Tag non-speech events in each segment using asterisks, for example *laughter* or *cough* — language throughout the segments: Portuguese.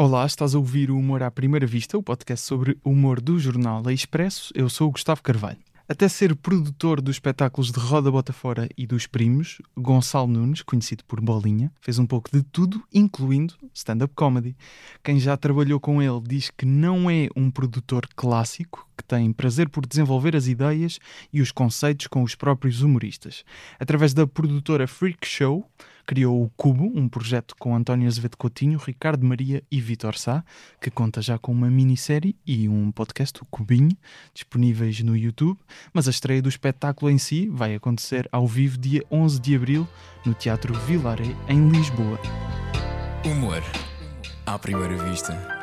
Olá, estás a ouvir o Humor à Primeira Vista, o podcast sobre humor do jornal A Expresso. Eu sou o Gustavo Carvalho. Até ser produtor dos espetáculos de Roda Bota Fora e dos Primos, Gonçalo Nunes, conhecido por Bolinha, fez um pouco de tudo, incluindo stand-up comedy. Quem já trabalhou com ele diz que não é um produtor clássico, que tem prazer por desenvolver as ideias e os conceitos com os próprios humoristas. Através da produtora Freak Show, criou o Cubo, um projeto com António Azevedo Coutinho, Ricardo Maria e Vitor Sá, que conta já com uma minissérie e um podcast, o Cubinho, disponíveis no YouTube. Mas a estreia do espetáculo em si vai acontecer ao vivo dia 11 de abril no Teatro Vilaré, em Lisboa. Humor à primeira vista.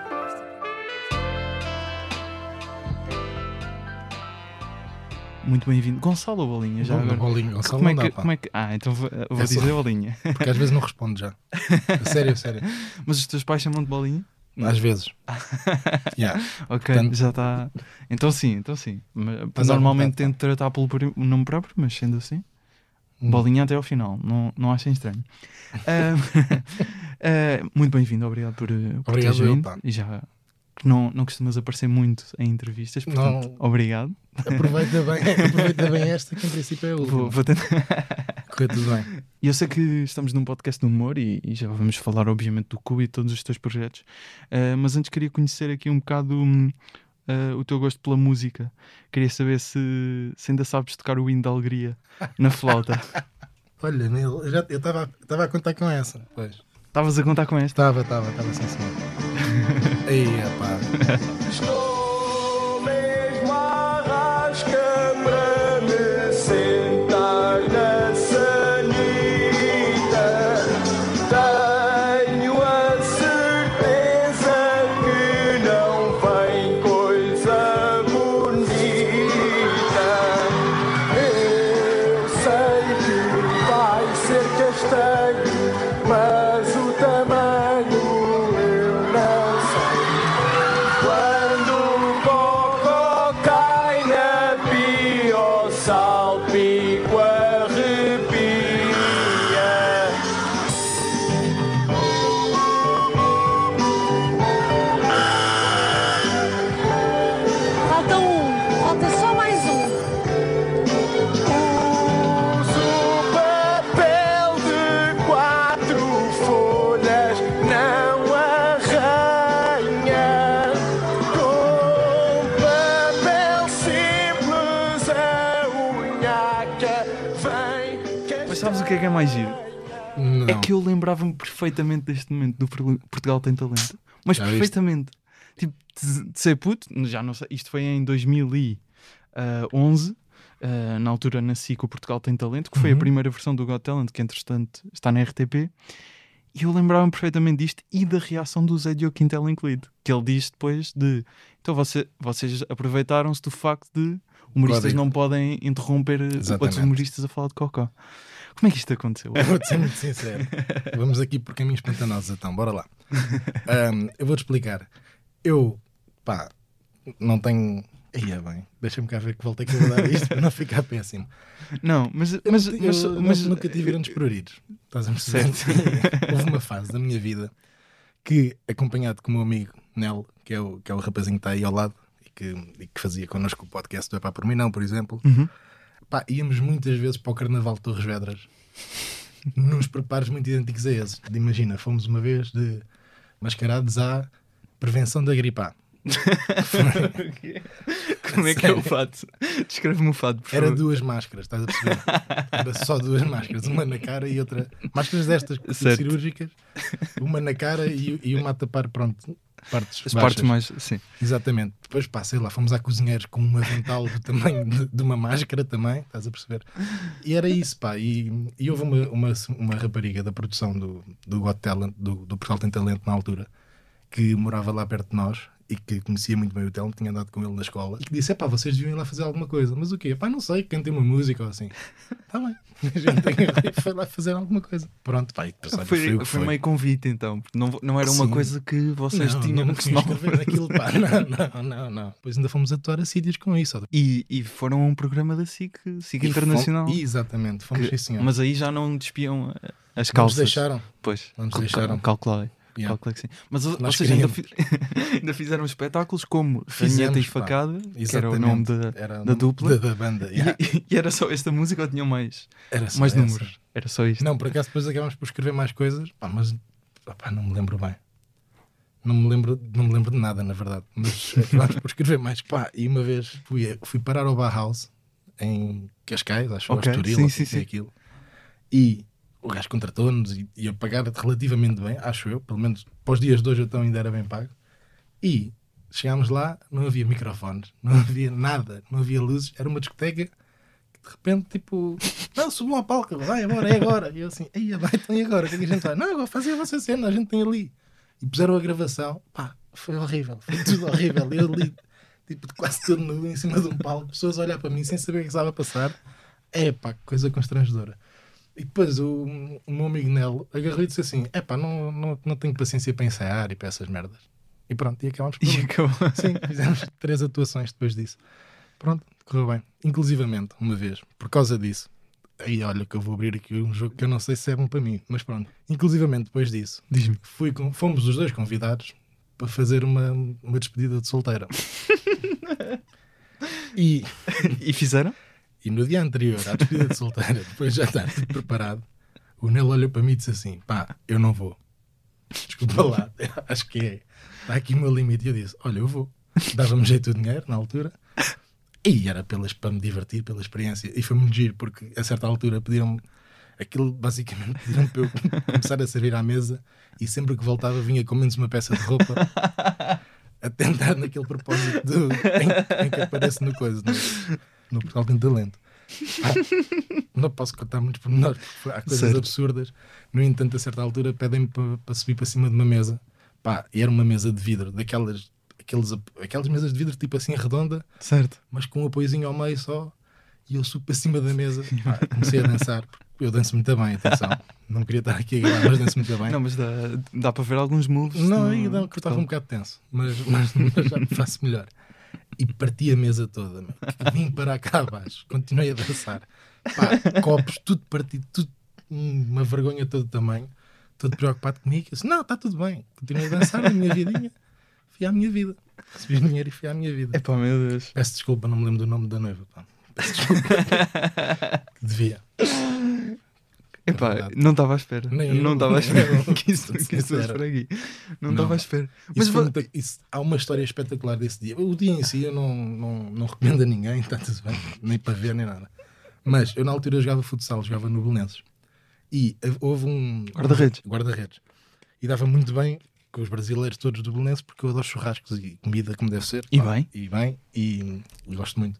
Muito bem-vindo. Gonçalo ou Bolinha? Já agora? Bolinho, Gonçalo como, é não que, dá, como é que. Ah, então vou, vou É só- dizer Bolinha. *laughs* Porque às vezes não respondo já. *laughs* A sério, sério. Mas os teus pais chamam-te Bolinha? Às vezes. *laughs* Yeah. Ok, Portanto- já está. Então sim, então sim. Mas, normalmente tento tratar pelo nome próprio, mas sendo assim, Hum. bolinha até ao final, não, não achem estranho. Ah, muito bem-vindo, obrigado por, por Obrigado teres eu, vindo. pá. E já que não, não costumas aparecer muito em entrevistas, portanto, Não. obrigado. Aproveita bem, *laughs* aproveita bem esta, que em princípio é a última. Vou, vou tentar. *laughs* Correu tudo bem. E eu sei que estamos num podcast de humor e, e já vamos falar, obviamente, do Cubo e todos os teus projetos. Ah, mas antes queria conhecer aqui um bocado ah, o teu gosto pela música. Queria saber se, se ainda sabes tocar o hino da alegria na flauta. *laughs* Olha, eu estava a contar com essa. Pois. Estavas a contar com esta? Estava, estava, estava sim, senhor. Aí, pá. *laughs* Estou mesmo à rasca para me sentar na sanita. Tenho a certeza que não vem coisa bonita. Eu sei que vai ser castanho, mais giro? Não. É que eu lembrava-me perfeitamente deste momento do Por- Portugal Tem Talento. Mas Já viste? perfeitamente. Tipo, de, ser puto, já não sei, isto foi em 2011. ah, na altura nasci com o Portugal Tem Talento, que foi a Uhum. primeira versão do Got Talent, que entretanto está na RTP. E eu lembrava-me perfeitamente disto e da reação do Zé Diogo Quintela incluído. Que ele diz depois de. Então você- vocês aproveitaram-se do facto de humoristas Código. não podem interromper eh, outros Exatamente. humoristas a falar de cocó. Como é que isto aconteceu? Eu *laughs* vou-te ser muito sincero. Vamos aqui por caminhos pantanosos, então, bora lá. Ahm, eu vou-te explicar. Eu, pá, não tenho. Aí é bem, deixa-me cá ver que voltei a dar isto para não ficar péssimo. Não, mas. Eu, mas, não- mas, eu mas- nunca tive grandes prioridades. Estás a perceber? *laughs* Houve uma fase da minha vida que, acompanhado com o meu amigo Nel, que é o, que é o rapazinho que está aí ao lado e que, e que fazia connosco o podcast do É Pá Por Mim Não, por exemplo, Uhum. Pá, íamos muitas vezes para o Carnaval de Torres Vedras *laughs* nos preparos muito idênticos a esses. Imagina, fomos uma vez de mascarados à prevenção da gripe A. *laughs* Como é que é o fato? Descreve-me o fato, por Era favor. duas máscaras, estás a perceber? Era só duas máscaras, uma na cara e outra. Máscaras destas Certo. cirúrgicas, uma na cara e, e uma a tapar, pronto, partes As baixas. partes mais. Sim. Exatamente. Depois, pá, sei lá, fomos à cozinheira com um avental do tamanho de, de uma máscara também, estás a perceber? E era isso, pá. E, e houve uma, uma, uma rapariga da produção do, do Got Talent, do, do Portal Tem Talento na altura, que morava lá perto de nós e que conhecia muito bem o Telmo, tinha andado com ele na escola, e que disse: pá, vocês deviam ir lá fazer alguma coisa. Mas o quê? Pá, não sei, cantem uma música ou assim. Está *laughs* bem. *laughs* A gente tem que- foi lá fazer alguma coisa. Pronto, pá, e Foi, que foi meio convite então, porque não, não era uma Sim. coisa que vocês não, tinham não, que não escrever *laughs* naquilo, pá. Não, não, não, não. Depois ainda fomos atuar a sítios com isso. E, e foram a um programa da SIC, SIC E Internacional. fomos- exatamente, fomos que- sim, senhor. mas aí já não despiam as Não nos calças. deixaram. Pois, Não nos deixaram. calculei. Yeah. calculo que sim. Mas ou Nós seja, ainda, *laughs* ainda fizeram espetáculos como Fizemos, Ranheta e. Facada, que era o nome da, Era da dupla. Da, da banda. yeah. E, *laughs* e era só esta música ou tinham mais, Era mais essa. números? Era só isto. Não, por acaso depois acabámos por escrever mais coisas, pá, mas opá, não me lembro bem. Não me lembro, não me lembro de nada, na verdade. Mas *laughs* acabámos por escrever mais. Pá, e uma vez fui, fui parar ao Bauhaus em Cascais, acho que Estoril, sim, ou sim, é sim. aquilo. E o gajo contratou-nos e ia pagar relativamente bem, acho eu, pelo menos para os dias de hoje então ainda era bem pago. E chegámos lá, não havia microfones, não *laughs* havia nada, não havia luzes, era uma discoteca que de repente, tipo, não, subam à palca, vai agora, é agora. E eu assim, aí vai, então e agora? O que é que a gente vai? Não, agora fazia a vossa cena, a gente tem ali. E puseram a gravação, pá, foi horrível, foi tudo horrível. Eu ali, tipo, quase todo nu em cima de um palco, pessoas a olhar para mim sem saber o que estava a passar. É pá, coisa constrangedora. E depois o, o meu amigo Nelo agarrou e disse assim: é pá, não, não, não tenho paciência para ensaiar e para essas merdas. E pronto, e acabámos por. E acabou. Sim, fizemos *laughs* três atuações depois disso. Pronto, correu bem. Inclusivamente, uma vez, por causa disso. Aí olha que eu vou abrir aqui um jogo que eu não sei se é bom para mim, mas pronto. Inclusivamente depois disso, Diz-me. fui com- fomos os dois convidados para fazer uma, uma despedida de solteira. *laughs* e, E fizeram? E no dia anterior à despedida de solteira, *laughs* depois já estar tudo preparado, o Nelo olhou para mim e disse assim: pá, eu não vou. Desculpa lá, *laughs* acho que é. Está aqui o meu limite. E eu disse: olha, eu vou. Dava-me jeito de dinheiro na altura. E era pelas, para me divertir, pela experiência. E foi muito giro, porque a certa altura pediram-me aquilo, basicamente, pediram para eu *laughs* começar a servir à mesa. E sempre que voltava, vinha com menos uma peça de roupa a tentar naquele propósito do, em, em que aparece no coisa, no, no Portugal tem talento. Pá, não posso contar muitos pormenores, há coisas absurdas. No entanto, a certa altura, pedem-me para, para subir para cima de uma mesa. Pá, e era uma mesa de vidro, daquelas aqueles, aquelas mesas de vidro, tipo assim, redonda, Certo. mas com um apoiozinho ao meio só. E eu subo para cima da mesa. Pá, comecei a dançar. porque Eu danço muito bem, atenção. Não queria estar aqui a gravar, mas danço muito bem. Não, mas dá, dá para ver alguns moves. Não, aí dá, que eu estava um bocado tenso, mas, mas, mas já me faço melhor. E parti a mesa toda, meu. vim para cá abaixo, continuei a dançar. Pá, copos, tudo partido, tudo uma vergonha de todo tamanho, todo preocupado comigo. Eu disse: Não, está tudo bem, continuei a dançar a minha vidinha, fui à minha vida. Recebi dinheiro e fui à minha vida. Epá, meu Deus. Peço desculpa, não me lembro do nome da noiva. Pá. *laughs* Devia. Epá, verdade. não estava à espera. Nem eu. não estava à espera que isso, que isso fosse por aqui. Não estava à espera. Mas va- há uma história espetacular desse dia. O dia em si eu não, não, não recomendo a ninguém, está tudo bem, nem para ver nem nada. Mas eu na altura jogava futsal, jogava no Belenenses. E houve um. Guarda-redes. Guarda-redes. E dava muito bem com os brasileiros todos do Belenenses porque eu adoro churrascos e comida como deve ser. E Pá, bem. E bem. E, e gosto muito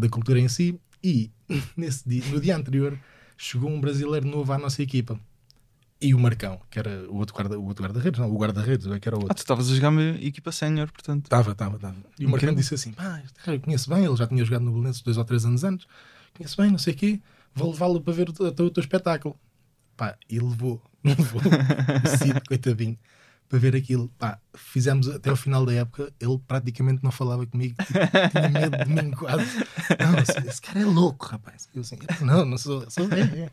da cultura em si. E *laughs* nesse dia, no dia anterior chegou um brasileiro novo à nossa equipa. E o Marcão, que era o outro guarda- o outro guarda-redes, não, o guarda-redes, é que era o Ah, outro. tu estavas a jogar uma equipa sénior, portanto. Estava, estava, estava. E o Marcão Incrível. disse assim: pá, este cara eu conheço bem, ele já tinha jogado no Belenenses dois ou três anos antes, conheço bem, não sei o quê, vou levá-lo para ver o, teu- o teu espetáculo. Pá, e levou, *laughs* levou o Cid, coitadinho, para ver aquilo. Pá, fizemos até ao final da época, ele praticamente não falava comigo, tipo, tinha medo de mim quase. Não, esse, esse cara é louco, rapaz. Eu assim, não, não sou, sou é, é.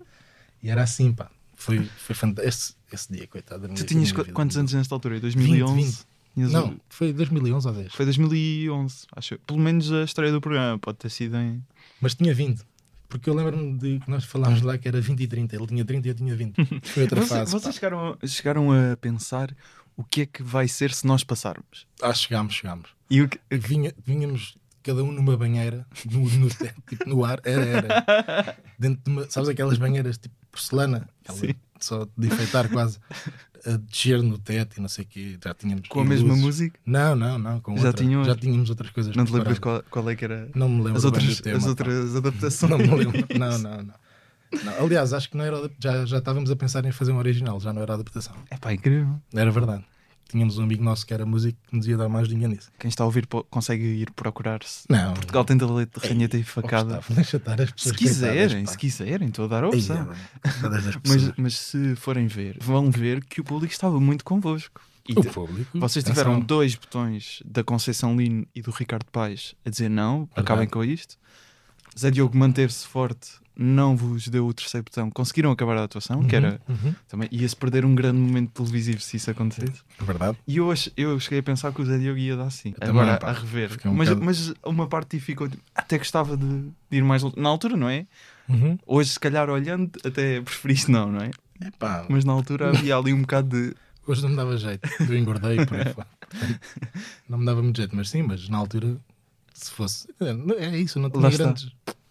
E era assim, pá, foi, foi fantástico. Esse, esse dia, coitado minha Tu tinhas vida. quantos anos nesta altura? 20, 2011? 20. Tinhas- Não, foi 2011 ou 10. Foi 2011, acho. eu. Pelo menos a história do programa pode ter sido em. Mas tinha 20. Porque eu lembro-me de que nós falámos lá que era 20 e 30. Ele tinha 30 e eu tinha 20. Foi outra Vocês, fase. vocês chegaram, chegaram a pensar o que é que vai ser se nós passarmos? Ah, chegámos, chegámos. E o que- Vinha, vinhamos cada um numa banheira, no, no, *laughs* tipo, no ar. Era, era. Dentro de uma. Sabes aquelas banheiras tipo porcelana? Aquela. Só de enfeitar quase. A descer no teto e não sei o quê. Já tínhamos. com a mesma luzes. música? Não, não, não. Com Já outra. tinham já tínhamos outras coisas. Não te lembras qual, qual é que era? Não me lembro As outras, tema, as outras adaptações. Não me lembro. Não, não, não. Não, Aliás, acho que não era. Já, já estávamos a pensar em fazer um original, já não era adaptação. É pá, incrível. Era verdade. Tínhamos um amigo nosso que era músico que nos ia dar mais dinheiro nisso. Quem está a ouvir po- consegue ir procurar-se. Não. Portugal tem de Ei, ranheta e oh, facada. Gustavo, deixa estar as Se pessoas. quiserem, coitadas, pá. se quiserem, estou a dar a Ei, opção. é, coitadas das *laughs* Mas, pessoas. mas se forem ver, vão ver que o público estava muito convosco. E o público. vocês atenção. tiveram dois botões da Conceição Lino e do Ricardo Paes a dizer não, acabem com isto. Zé Diogo manteve-se forte, não vos deu o terceiro botão, conseguiram acabar a atuação, que era Uhum. também ia-se perder um grande momento televisivo se isso acontecesse. É verdade. E eu, ach- eu cheguei a pensar que o Zé Diogo ia dar sim. Eu Agora, também, pá. a rever. Um mas, bocado- mas uma parte de ficou tipo, até gostava de, de ir mais. Na altura, não é? Uhum. Hoje, se calhar, olhando, até preferiste não, não é? Epá, Mas na altura *laughs* havia ali um bocado de. hoje não me dava jeito. Eu engordei por aí fora. *laughs* Não me dava muito jeito, mas sim, mas na altura, se fosse. É, isso, não tinha Lá está.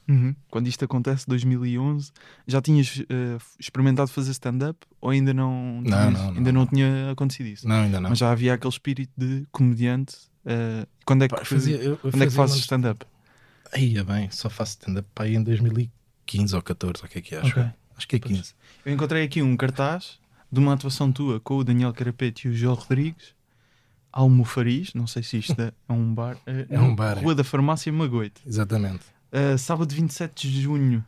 Grandes. Quando isto acontece, 2011, já tinhas eh, experimentado fazer stand-up ou ainda não, Não, tinhas- não, não. ainda não tinha acontecido isso? Não, ainda não. Mas já havia aquele espírito de comediante. eh, quando é que, Pá, fazia, eu, eu quando é que fazes stand-up? Aí, é bem, só faço stand-up para aí em 2015 ou 14, ou o que é que é, acho. Ok. Acho que é 15. Eu encontrei aqui um cartaz de uma atuação tua com o Daniel Carapete e o João Rodrigues. Almofariz, não sei se isto é *laughs* um bar. eh, É um não, bar, é. Rua da Farmácia Magoite. Exatamente. Uh, sábado 27 de junho.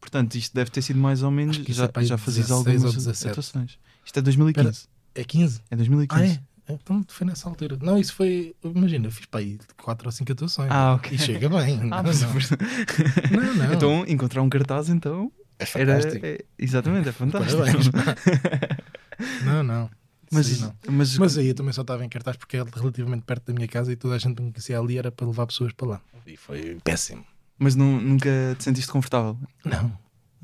Portanto, isto deve ter sido mais ou menos. Já, é já fazias 16 ou algumas 17. atuações. Isto é 2015. É 15? É 2015. Ah, é? Então foi nessa altura. Não, isso foi. Imagina, eu fiz para aí 4 ou 5 atuações. Ah, ok. E chega bem. Ah, não, mas- não. não, não. Então, encontrar um cartaz, então. é Era, fantástico. é- exatamente, é fantástico. Parabéns. *laughs* não, não. Mas, Sim, não. mas, Mas aí eu também só estava em cartaz porque é relativamente perto da minha casa e toda a gente que me conhecia ali era para levar pessoas para lá. E foi péssimo. Mas nu- nunca te sentiste confortável? Não,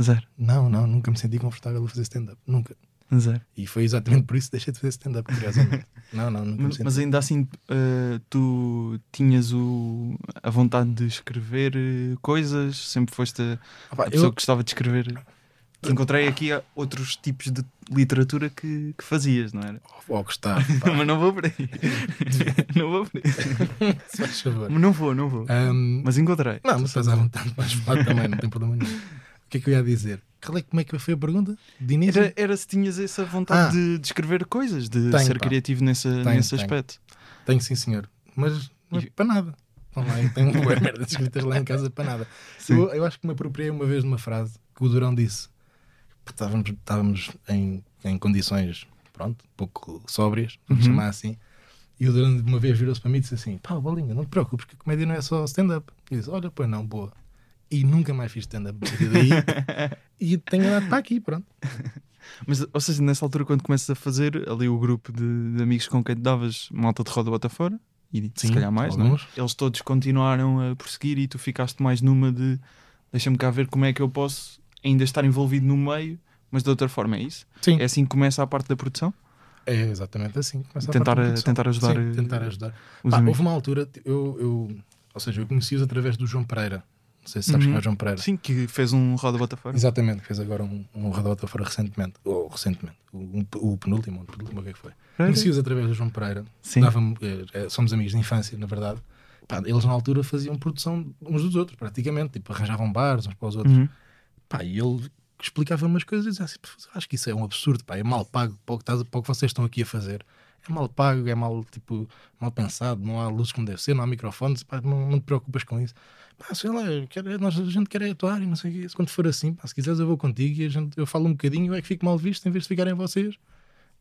Zero. não, não. Nunca me senti confortável a fazer stand-up. Nunca. Zero. E foi exatamente por isso que deixei de fazer stand-up, curiosamente. *laughs* não, não, nunca me Mas, senti. mas ainda assim, uh, tu tinhas o, a vontade de escrever uh, coisas? Sempre foste a, a pessoa eu, que gostava de escrever? Encontrei aqui outros tipos de literatura que, que fazias, não era? ou gostava, pá, *laughs* Mas não vou por aí. *laughs* não vou por aí. *laughs* se faz favor. Mas não vou, não vou. Ahm, Mas encontrei. não, mas estás à vontade, vais falar também, não tem problema nenhum. O que é que eu ia dizer? Qual é, como é que foi a pergunta? De início? Era, era se tinhas essa vontade Ah. de, de escrever coisas, de Tenho, ser pá. criativo nessa, Tenho, nesse tenho. aspecto. Tenho sim, senhor. Mas, mas E- para nada. Eu tenho uma merda de escritas lá em casa para nada. Eu, eu acho que me apropriei uma vez de uma frase que o Durão disse. Porque Estávamos, estávamos em, em condições, pronto, um pouco sóbrias, vamos Uhum. chamar assim. E o Durão de uma vez virou-se para mim e disse assim: Pá, Bolinha, não te preocupes, que a comédia não é só stand-up. E disse: Olha, pois não, boa. E nunca mais fiz stand-up *laughs* e tenho andado para aqui, pronto. Mas, ou seja, nessa altura, quando começas a fazer ali o grupo de, de amigos com quem te davas malta de roda bota fora, e se Sim, calhar mais, não? é? Eles todos continuaram a prosseguir e tu ficaste mais numa de deixa-me cá ver como é que eu posso ainda estar envolvido no meio, mas de outra forma, é isso? Sim. É assim que começa a parte da produção? É exatamente assim. Começa a Tentar- da produção. tentar ajudar, Sim, eh, tentar ajudar. Os Pá, houve uma altura, eu, eu, ou seja, eu conheci-os através do João Pereira. Não sei se sabes Uhum. quem é o João Pereira. Sim, que fez um roda bota fora. Exatamente, fez agora um, um Radota fora recentemente. Ou recentemente. O, um- o penúltimo, o penúltimo, o que é que foi? Conheci-os através do João Pereira. Sim. Eh, eh, somos amigos de infância, na verdade. Pá, eles na altura faziam produção uns dos outros, praticamente. Tipo, arranjavam bares uns para os outros. Uhum. Pá, e ele explicava umas coisas e dizia assim: "Pô, acho que isso é um absurdo, pá, é mal pago para o, que estás- para o que vocês estão aqui a fazer. É mal pago, é mal, tipo, mal pensado, não há luzes como deve ser, não há microfones, pá, não, não te preocupas com isso. Pá, sei lá, quero, nós, a gente quer é atuar e não sei o quê. Quando for assim, pá, se quiseres eu vou contigo e a gente, eu falo um bocadinho, é que fico mal visto em vez de ficarem vocês.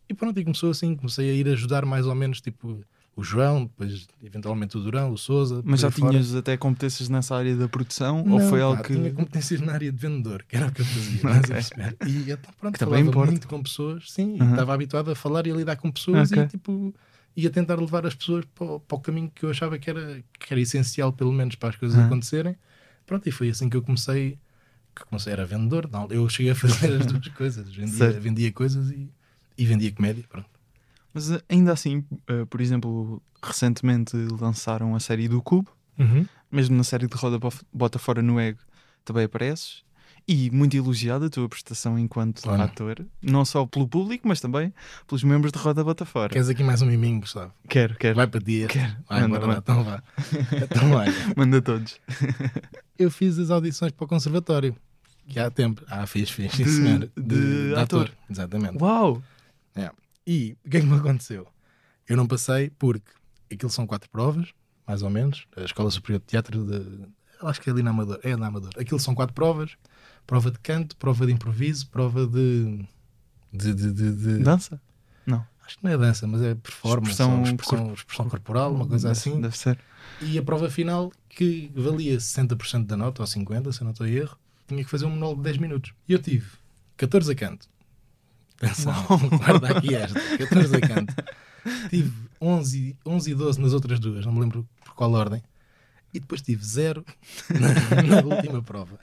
E pronto, e começou assim, comecei a ir ajudar mais ou menos, tipo, o João, depois eventualmente o Durão, o Souza. Mas já aí fora. tinhas até competências nessa área da produção? ou Não, foi pá, algo que. tinha competências na área de vendedor, que era o que eu fazia, *laughs* estás a Ok. perceber? E então, pronto, falava importa. muito com pessoas, sim, Uhum. estava habituado a falar e a lidar com pessoas Ok. e tipo ia tentar levar as pessoas para, o- para o caminho que eu achava que era, que era essencial, pelo menos para as coisas Uhum. acontecerem. Pronto, e foi assim que eu comecei, que comecei era vendedor, não, eu cheguei a fazer *laughs* as duas coisas, vendia, vendia coisas e, e vendia comédia, pronto. Mas eh, ainda assim, eh, por exemplo, recentemente lançaram a série do Cubo, mesmo na série de Roda Bota Fora no Ego também apareces. E muito elogiada a tua prestação enquanto Claro. ator, não só pelo público, mas também pelos membros de Roda Bota Fora. Queres aqui mais um miminho, Gustavo? Quero, quero. Vai para ti. Quero. Vai, Manda, lá, então vá. Então olha. *laughs* Manda todos. *laughs* eu fiz as audições para o conservatório. Que há tempo. Ah, fiz, fiz, sim, De- senhor. de ator. Exatamente. Uau! É. E o que é que me aconteceu? Eu não passei porque aquilo são quatro provas, mais ou menos. A Escola Superior de Teatro de. Acho que é ali na Amador. É na Amador. Aquilo são quatro provas: prova de canto, prova de improviso, prova de. de, de, de- de- Dança? Acho que não é dança, mas é performance, Expressão expressão, expressão corporal, uma coisa Deve- assim. Deve ser. E a prova final, que valia 60% da nota, ou 50%, se eu não estou em erro, tinha que fazer um monólogo de 10 minutos. E eu tive 14 a canto. *laughs* Atenção, guarda aqui esta. 14 a canto. Tive 11, 11 e 12 nas outras duas, não me lembro por qual ordem. E depois tive 0 *laughs* na, na última prova.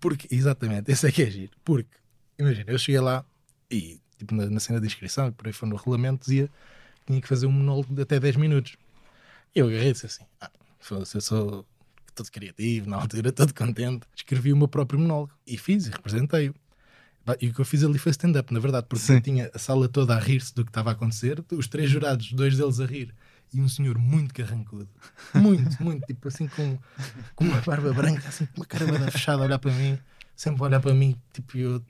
Porque, exatamente, esse é que é giro. Porque, imagina, eu cheguei lá e, tipo, na, na cena de inscrição, que por aí foi no regulamento, dizia que tinha que fazer um monólogo de até 10 minutos. E eu agarrei e disse assim: ah, eu sou todo criativo, na altura, todo contente. Escrevi o meu próprio monólogo e fiz e representei-o. E o que eu fiz ali foi stand-up, na verdade, porque Sim. eu tinha a sala toda a rir-se do que estava a acontecer, os três jurados, dois deles a rir, e um senhor muito carrancudo, muito, *laughs* muito, tipo assim, com, com uma barba branca, assim, com uma cara fechada a olhar para mim, sempre a olhar para mim, tipo, eu,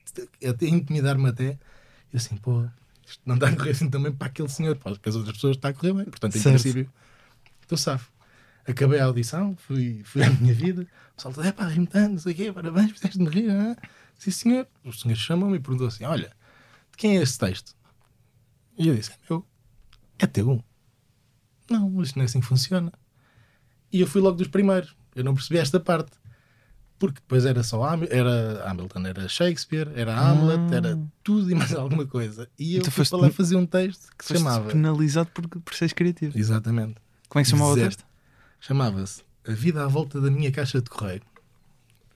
até intimidar-me até, e assim, pô, isto não está a correr assim também para aquele senhor, para as outras pessoas está a correr bem, portanto, em Certo. princípio, estou safo. Acabei a audição, fui, fui à minha vida, o pessoal é pá, rime tanto, não sei o quê, parabéns, fizeste-me rir, ah? Sim, senhor. O senhor chamou-me e perguntou assim, olha, de quem é esse texto? E eu disse, é meu. É teu. Não, isto não é assim que funciona. E eu fui logo dos primeiros. Eu não percebi esta parte. Porque depois era só era Hamilton, era Shakespeare, era Hamlet, era tudo e mais alguma coisa. E eu Então fui foste- lá fazer um texto que se chamava. penalizado por, por seres criativo. Exatamente. Como é que se chamava o texto? Chamava-se A Vida à Volta da Minha Caixa de Correio.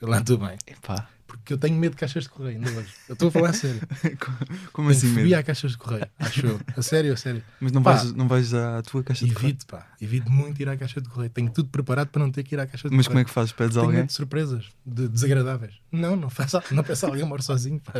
Lá estou bem. Epá, Porque eu tenho medo de caixas de correio, ainda hoje. Eu estou a falar a sério. *laughs* como Tenho assim fobia mesmo? a caixas de correio, acho eu. A sério, a sério. Mas não Pá. vais, não vais à tua caixa de correio? Evito, pá. Evito muito ir à caixa de correio. Tenho tudo preparado para não ter que ir à caixa de Mas como é correio. que fazes? Pedes Tenho alguém? medo de surpresas, de desagradáveis. Não, não peço, não peço a alguém, moro sozinho. Pá.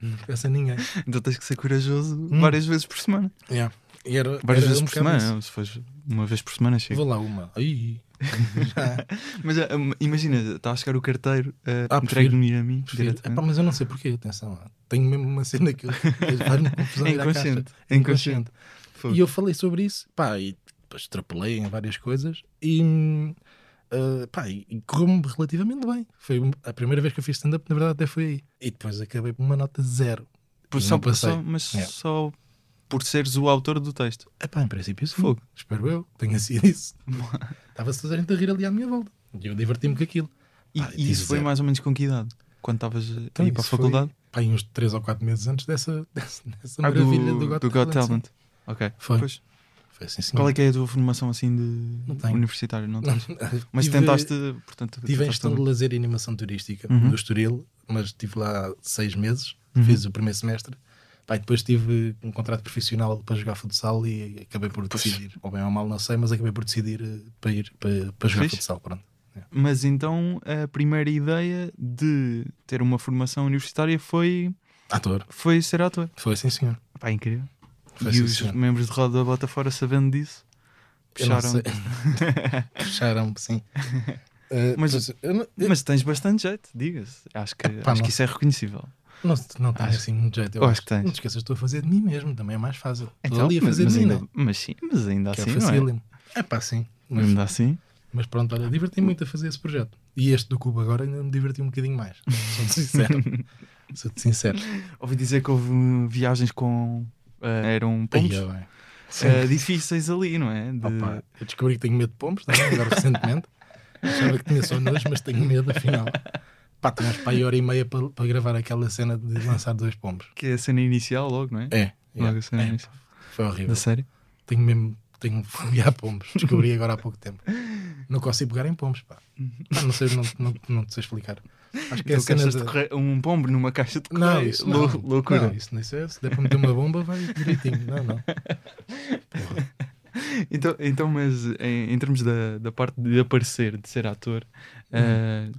Não peço a ninguém. Então tens que ser corajoso várias vezes por semana. Yeah. Era, Várias era vezes um por semana. Se fores uma vez por semana, chega. Vou lá uma. Ai. *laughs* Mas ah, hum, imagina, está a chegar o carteiro, uh, Ah, entregue-me a mim. Epá, mas eu não sei porquê, atenção. Tenho mesmo uma cena que eu- faz-me *laughs* confusão É inconsciente. É inconsciente. E eu falei sobre isso, pá, e depois extrapolei em várias coisas e, ah, pá, e e correu-me relativamente bem. Foi a primeira vez que eu fiz stand-up, na verdade, até foi aí. E depois acabei com uma nota zero. Por- só, só- mas É. só por seres o autor do texto. Epá, em princípio, sim. Fogo. Espero eu, tenha sido isso. *laughs* Estava-se toda a gente a rir ali à minha volta. E eu diverti-me com aquilo. E, Pá, e isso foi zero. mais ou menos com que idade? Quando estavas a Então, ir para a isso foi, faculdade? Pá, uns 3 ou 4 meses antes dessa, *laughs* dessa, dessa Ah, maravilha do, do, Got, do Got Talent, sim. Ok. Foi. Pois. Foi assim, sim. Qual é que é a tua formação assim de Não tenho. universitária? Não Não, tens? *laughs* Mas tive- tentaste, portanto, Tive em tentaste gestão de lazer e animação turística Uhum. do Estoril, mas estive lá seis meses, Uhum. fiz o primeiro semestre. Depois tive um contrato profissional para jogar futsal e acabei por decidir, ou bem ou mal, não sei, mas acabei por decidir eh, para ir para, para jogar Fixe. futsal. Pronto. Mas então a primeira ideia de ter uma formação universitária foi, Ator, foi ser ator. foi assim, senhor. Pá, incrível. Foi e sim, os senhor. membros de Roda Bota Fora, sabendo disso, puxaram. *laughs* Puxaram-me, sim. *laughs* Eh, Mas- eu eu- Mas tens bastante jeito, diga-se. Acho, que, Epá, acho não que isso é reconhecível. Não, não Acho- assim muito jeito. Eu acho acho. que tens. Não te esqueças, estou a fazer de mim mesmo, também é mais fácil. estou Então, ali a fazer mas de mim, ainda, né? mas sim, mas ainda que é assim, é? facílimo. É pá, sim. Mas, Ainda assim. mas pronto, olha, diverti-me muito a fazer esse projeto. E este do Cubo agora ainda me diverti um bocadinho mais. Sou-te sincero. *laughs* Sou-te sincero. Ouvi dizer que houve uh, viagens com. uh, eram pombos Aí, uh, difíceis ali, não é? De- Opa, eu descobri que tenho medo de pombos também, agora recentemente. *laughs* Achava que tinha só nojo, mas tenho medo, afinal. Pá, tínhamos para aí hora e meia para, para gravar aquela cena de lançar dois pombos. Que é a cena inicial, logo, não é? É, Logo é, a cena é, inicial. foi horrível. Da série. Tenho mesmo, tenho *laughs* fobia a pombos. Descobri agora há pouco tempo. Não consigo pegar em pombos, pá. Pá, não sei, não, não, não te sei explicar. Acho que é Então, cena de um pombo numa caixa de Não, correio. isso não. Lou- loucura. Não, isso não é. Se der para meter uma bomba, vai direitinho. Não, não. *laughs* Então, então, mas em, em termos da, da parte de aparecer, de ser ator, uh,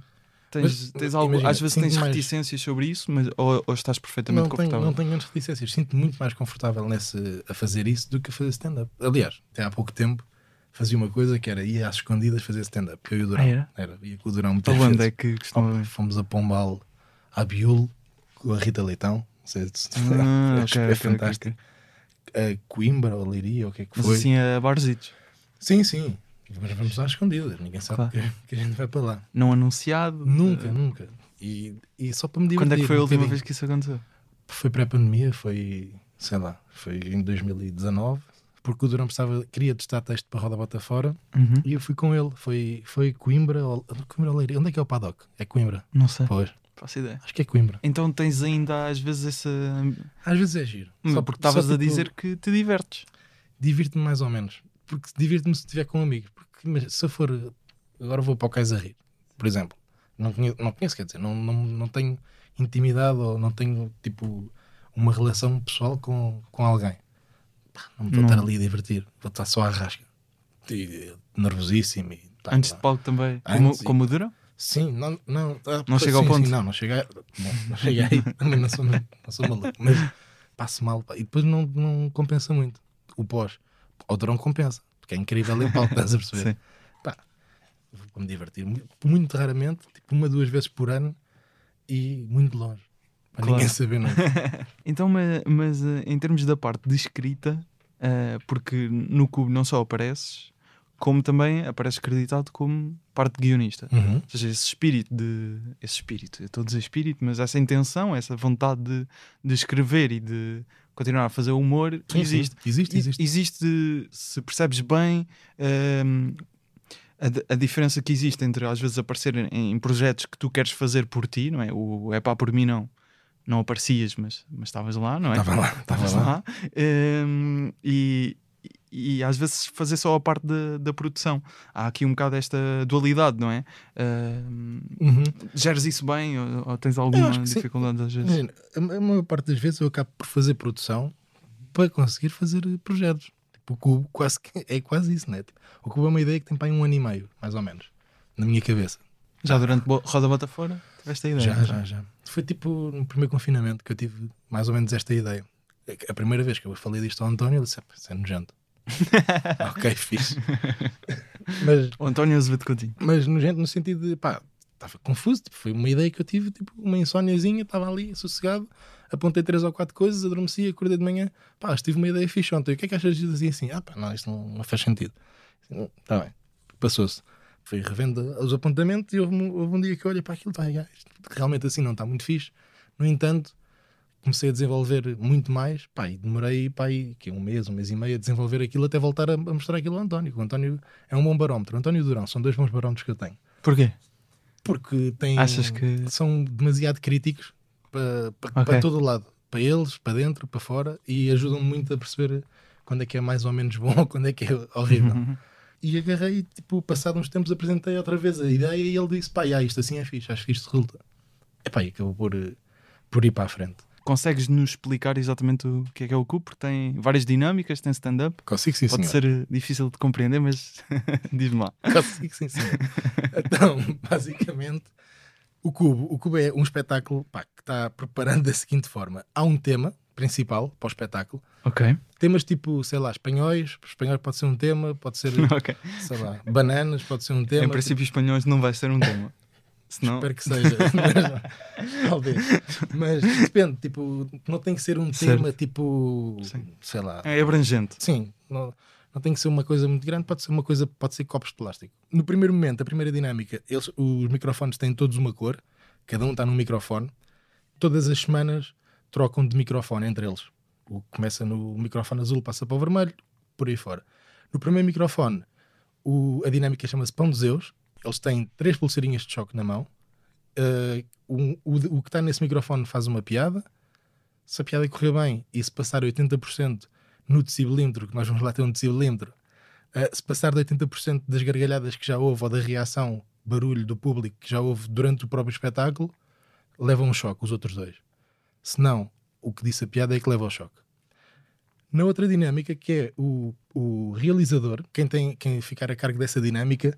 tens. Mas, tens algo, imagina, às vezes sinto tens mais- reticências sobre isso, mas, ou, ou estás perfeitamente Não tenho, confortável? não tenho grandes reticências. Sinto-me muito mais confortável nesse, a fazer isso do que a fazer stand-up. Aliás, até há pouco tempo fazia uma coisa que era ir às escondidas fazer stand-up. Que eu e o Durão. Ah, era? Era, ia com o Durão muitas Para onde é que Fomos a Pombal, à Biul, com a Rita Leitão. Não sei se Ah, *laughs* é, ok, é fantástico. A Coimbra ou Leiria, o que é que Mas foi? assim a barzitos, Sim, sim. Mas vamos às escondidas. Ninguém sabe Claro. que, que a gente vai para lá. não anunciado. Nunca, Uh, nunca. E, e só para me divertir. Quando é que foi a última vez que isso aconteceu? Foi pré-pandemia, foi, sei lá, foi em 2019, porque o Durão precisava, queria testar texto para Roda Bota Fora Uhum. e eu fui com ele. Foi, foi Coimbra, Coimbra Leiria. Onde é que é o paddock? É Coimbra. Não sei, Pois, faço ideia. acho que é Coimbra. Então tens ainda às vezes essa. Às vezes é giro. Só porque estavas a tipo, dizer que te divertes. Divirto-me mais ou menos. Porque divirto-me se estiver com amigos. Porque se eu for. Agora vou para o Cais a rir, por exemplo. Não conheço, não conheço quer dizer, não, não, não tenho intimidade ou não tenho tipo uma relação pessoal com, com alguém. Pá, não me vou Não. estar ali a divertir. Vou estar só à rasca. E, nervosíssimo. E, pá, Antes pá. de palco também. Como, Antes como o Durão? Sim, não, não, ah, Não chega ao sim, ponto? sim, não, não chega, não, não. *laughs* Também não sou, não sou maluco, mas passo mal. pá, E depois não, não compensa muito. O pós, o Durão compensa, porque é incrível palco, estás a perceber? Sim. Pá, vou me divertir muito, muito raramente, tipo uma, duas vezes por ano e muito longe. Para Claro. ninguém saber nunca. *laughs* Então, ma- mas, eh, em termos da parte de escrita, eh, porque no Cubo não só apareces, como também apareces acreditado como parte de guionista. Uhum. Ou seja, esse espírito de. Esse espírito, eu estou a dizer espírito, mas essa intenção, essa vontade de, de escrever e de continuar a fazer humor Sim, sim. existe. Existe, existe. Existe, se percebes bem, ehm, a, a diferença que existe entre às vezes aparecer em, em projetos que tu queres fazer por ti, não é? O é pá por mim não. Não aparecias, mas mas estavas lá, não é? Estava lá, *laughs* estava Estavas lá. lá. Ehm, e, e às vezes fazer só a parte da, da produção. Há aqui um bocado esta dualidade, não é? Ehm, Uhum. geres isso bem ou, ou tens alguma que sim. dificuldade às vezes? Imagina, a maior parte das vezes eu acabo por fazer produção para conseguir fazer projetos. Tipo, o cubo quase é quase isso, né? Tipo, O cubo é uma ideia que tem para aí um ano e meio, mais ou menos, na minha cabeça. Já durante bo- Roda Bota Fora tiveste a ideia? Já, já, já. Foi tipo no primeiro confinamento que eu tive mais ou menos esta ideia. É A primeira vez que eu falei disto ao António, ele disse: "Epá, Isso é nojento. *laughs* ok, fixe. mas, O António Azevedo Coutinho. mas nojento no sentido de pá, estava confuso. Tipo, foi uma ideia que eu tive, tipo, uma insóniazinha, estava ali sossegado, apontei três ou quatro coisas, adormeci, acordei de manhã. Pá, tive uma ideia fixe ontem. O que é que achas disso assim? assim? Ah, pá, não, isto não, não faz sentido. Está bem, passou-se. Fui revendo os apontamentos e houve, um- houve um dia que eu olhei para aquilo, pá, isto realmente assim não está muito fixe. No entanto, comecei a desenvolver muito mais, pá, e demorei pá, aí, que um mês, um mês e meio a desenvolver aquilo até voltar a, a mostrar aquilo ao António. O António é um bom barómetro. O António Durão são dois bons barómetros que eu tenho. Porquê? Porque têm, Achas que- são demasiado críticos para, para, Ok. para todo o lado. Para eles, para dentro, para fora, e ajudam muito a perceber quando é que é mais ou menos bom ou *laughs* quando é que é horrível. Uhum. E agarrei, tipo, passado uns tempos, apresentei outra vez a ideia e ele disse: pá, já, isto assim é fixe, acho que isto resulta. Epá, e acabou por, eh, por ir para a frente. Consegues nos explicar exatamente o que é que é o Cubo? Porque tem várias dinâmicas, tem stand-up. Consigo sim, Pode senhor. ser eh, difícil de compreender, mas *laughs* diz-me lá. Consigo sim, senhor. então, *laughs* basicamente, o Cubo, o Cubo é um espetáculo pá, que está preparando da seguinte forma: há um tema principal para o espetáculo. Ok. Temas tipo, sei lá, espanhóis, espanhóis pode ser um tema, pode ser, *laughs* ok. sei lá, bananas, pode ser um tema. Em princípio, espanhóis não vai ser um tema. Senão, Espero que seja. *laughs* Talvez. Mas depende, tipo, não tem que ser um Certo. tema tipo, Sim. sei lá. é abrangente. Sim, não, não tem que ser uma coisa muito grande, pode ser uma coisa, pode ser copos de plástico. No primeiro momento, a primeira dinâmica, eles, os microfones têm todos uma cor, cada um está num microfone. Todas as semanas trocam de microfone entre eles. O que começa no microfone azul, passa para o vermelho, por aí fora. No primeiro microfone, o- a dinâmica chama-se Pão de Zeus. Eles têm três pulseirinhas de choque na mão. Uh, o, o- que está nesse microfone faz uma piada. Se a piada correr bem e se passar 80% no decibelímetro, que nós vamos lá ter um decibelímetro, uh, se passar de 80% das gargalhadas que já houve ou da reação, barulho do público que já houve durante o próprio espetáculo, levam um choque, os outros dois. Se não, o que disse a piada é que leva ao choque. Na outra dinâmica, que é o, o realizador, quem, tem, quem ficar a cargo dessa dinâmica,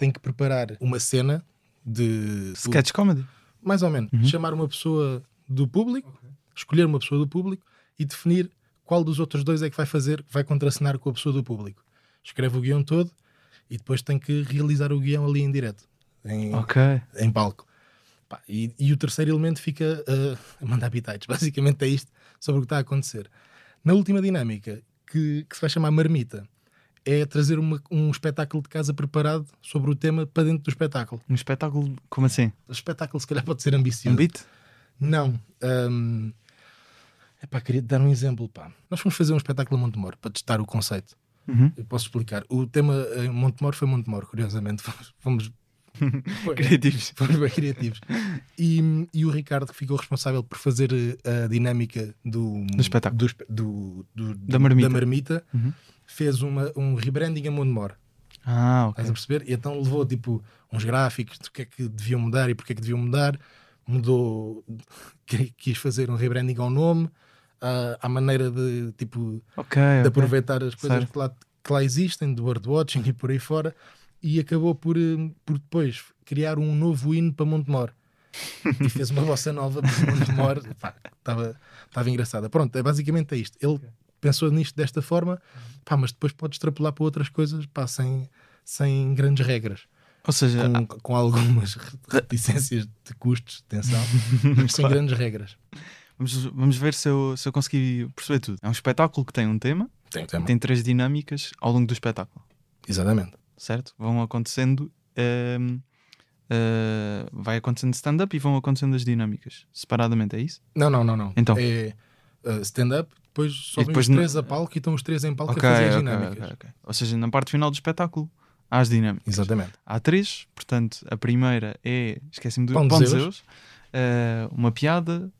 tem que preparar uma cena de. Sketch comedy. Mais ou menos. Chamar uma pessoa do público, escolher uma pessoa do público e definir qual dos outros dois é que vai fazer, vai contracenar com a pessoa do público. Escreve o guião todo e depois tem que realizar o guião ali em direto, em, Ok. em palco. Pá, e, e o terceiro elemento fica uh, a mandar bitites. *laughs* Basicamente é isto sobre o que está a acontecer. Na última dinâmica, que, que se vai chamar Marmita, é trazer uma- um espetáculo de casa preparado sobre o tema para dentro do espetáculo. Um espetáculo, como assim? O espetáculo, se calhar, pode ser Um ambicioso. beat? Não. hum, Epá, queria te dar um exemplo, pá. Nós fomos fazer um espetáculo em Montemor para testar o conceito. Uhum. Eu posso explicar. O tema em Montemor foi Montemor, curiosamente. *laughs* Fomos, *laughs* foi- Criativos. fomos bem criativos. E, e o Ricardo, que ficou responsável por fazer eh, a dinâmica do, Do espetáculo. do do- Da marmita. marmita, Uhum. Fez uma, um rebranding a Montemor. Ah, ok. Estás a perceber? E então levou tipo uns gráficos do que é que deviam mudar e porque é que deviam mudar. Mudou, *laughs* qui- quis fazer um rebranding ao nome, à, à maneira de tipo Ok, de aproveitar as coisas Certo. que lá, que lá existem, do birdwatching e por aí fora, e acabou por, eh, por depois criar um novo hino para Montemor. e fez uma bossa nova para Montemor. Estava *laughs* engraçada. Pronto, é, basicamente é isto. Ele pensou nisto desta forma, pá, mas depois pode extrapolar para outras coisas pá, sem, sem grandes regras. Ou seja, Com, com algumas *laughs* reticências de custos, atenção, *laughs* mas sem Claro. grandes regras. vamos, vamos ver se eu, se eu consegui perceber tudo. É um espetáculo que tem um tema, Tem tema. tem três dinâmicas ao longo do espetáculo, Exatamente. certo? Vão acontecendo. eh, vai acontecendo stand-up e vão acontecendo as dinâmicas separadamente, é isso? Não, não, não, não. Então? É uh, stand-up, depois vêm depois os três a palco e estão os três em palco Ok, a fazer as dinâmicas. ok, ok. Ou seja, na parte final do espetáculo há as dinâmicas. Exatamente. Há três, portanto, a primeira é, esqueci-me do Pão de Zeus. Zeus, eh, uma piada,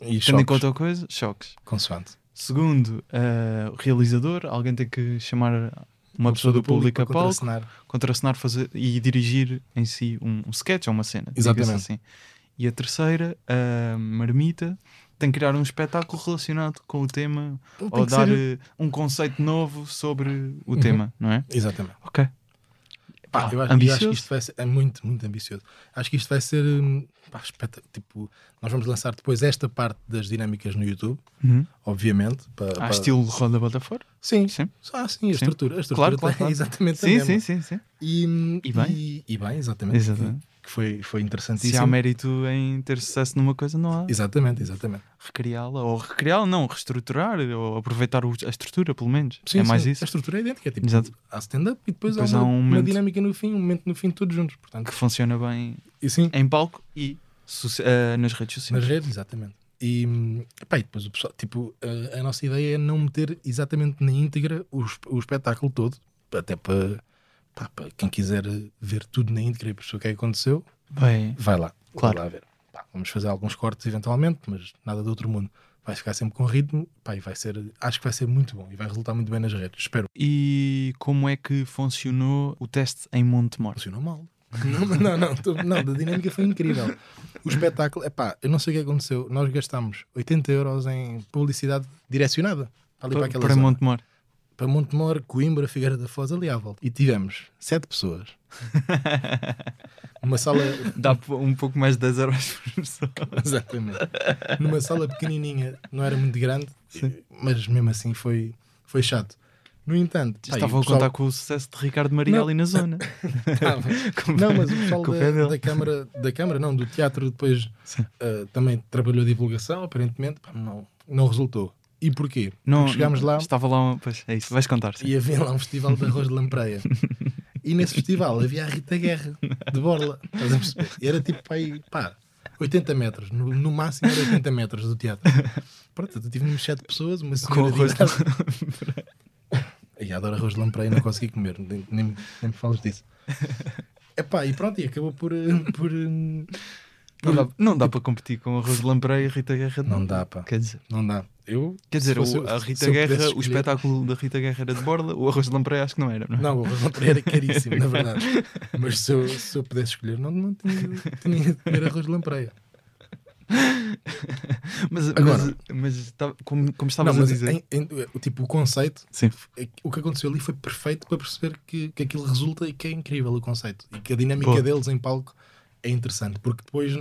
E tendo em conta a coisa, choques. consoante. Segundo, eh, o realizador, alguém tem que chamar uma, pessoa do público a para palco, contracenar. contracenar fazer, e dirigir em si um, um sketch ou uma cena. Exatamente. Assim. E a terceira, a marmita, tem que criar um espetáculo relacionado com o tema Tem ou dar ser- eh, um conceito novo sobre o Uhum. tema, não é? Exatamente. Ok. Pá, Ah, eu, acho, eu acho que isto vai ser é muito, muito ambicioso. Acho que isto vai ser hum, pá, tipo, nós vamos lançar depois esta parte das dinâmicas no YouTube, Uhum. obviamente. Para, Ah, para- estilo roda bota fora? Sim, Sim. Ah, sim, a estrutura. A estrutura Claro, claro, é *laughs* claro. exatamente Sim, sim, sim, sim. E, E bem. E, e bem, exatamente. Exatamente. Que, foi, foi Se interessantíssimo. há mérito em ter sucesso numa coisa, não há Exatamente, exatamente. recriá-la, ou recriá-la, não, reestruturar, ou aproveitar a estrutura, pelo menos. Sim, é mais sim, isso A estrutura é idêntica. É tipo, Exato. há stand-up e depois, Depois há, há uma, um uma momento- dinâmica no fim, um momento no fim, todos juntos. Portanto, que funciona bem e sim, em palco e eh, nas redes nas sociais. redes, exatamente. E, epá, e depois o pessoal, tipo, a, a nossa ideia é não meter exatamente na íntegra o, o espetáculo todo, até para, pá, para quem quiser ver tudo na íntegra e perceber o que é que aconteceu, Bem, vai lá, Claro. vai lá ver. Pá, vamos fazer alguns cortes eventualmente, mas nada do outro mundo. Vai ficar sempre com ritmo, pá, e vai ser, acho que vai ser muito bom e vai resultar muito bem nas redes. Espero. e como é que funcionou o teste em Montemor? Funcionou mal. *laughs* Não, não, não, tô- não, a dinâmica foi incrível. O espetáculo, epá, eu não sei o que aconteceu. Nós gastámos 80 euros em publicidade direcionada para ali para, Para, aquela para zona. Montemor. Para Montemor, Coimbra, Figueira da Foz, ali à volta. E tivemos sete pessoas. *laughs* Numa sala. Dá um pouco mais de 10 euros por pessoa. Exatamente. Numa sala pequenininha, não era muito grande, Sim. mas mesmo assim foi, foi chato. No entanto, pá, Estavam o a pessoal- contar com o sucesso de Ricardo Maria Não. ali na zona. *laughs* Estava. Com- Não, mas o pessoal da, da câmara, da câmara, não, do teatro depois ah, também trabalhou a divulgação, aparentemente, pá, não, não resultou. E porquê? Não, Porque chegámos lá Estava lá, pois é isso, vais contar. Sim. e havia lá um festival de arroz de lampreia. *laughs* e nesse festival havia a Rita Guerra, de Borla. E era tipo aí, pá, 80 metros, no, no máximo era 80 metros do teatro. Pronto, eu tive uns 7 pessoas, uma Com arroz de. E adoro arroz de lampreia, não consegui comer, nem, nem, nem me falas disso. Epá, e pronto, e acabou por. eh, por eh, Não dá, não dá para competir com arroz de lampreia e Rita Guerra. Não dá, pá. Quer dizer, Não dá. Eu, quer dizer fosse o- a Rita Guerra, o espetáculo da Rita Guerra era de borla, o arroz de lampreia acho que não era, não é? Não, o arroz de lampreia era caríssimo, na verdade. *laughs* Mas se eu, se eu pudesse escolher, não, não tinha, tinha de comer arroz de lampreia. Mas, Agora- mas, mas tá- como, como Não, estavas a mas dizer. em- em- o tipo, o conceito, Sim. é o que aconteceu ali foi perfeito para perceber que, que aquilo resulta e que é incrível o conceito. E que a dinâmica Boa. deles em palco é interessante, porque depois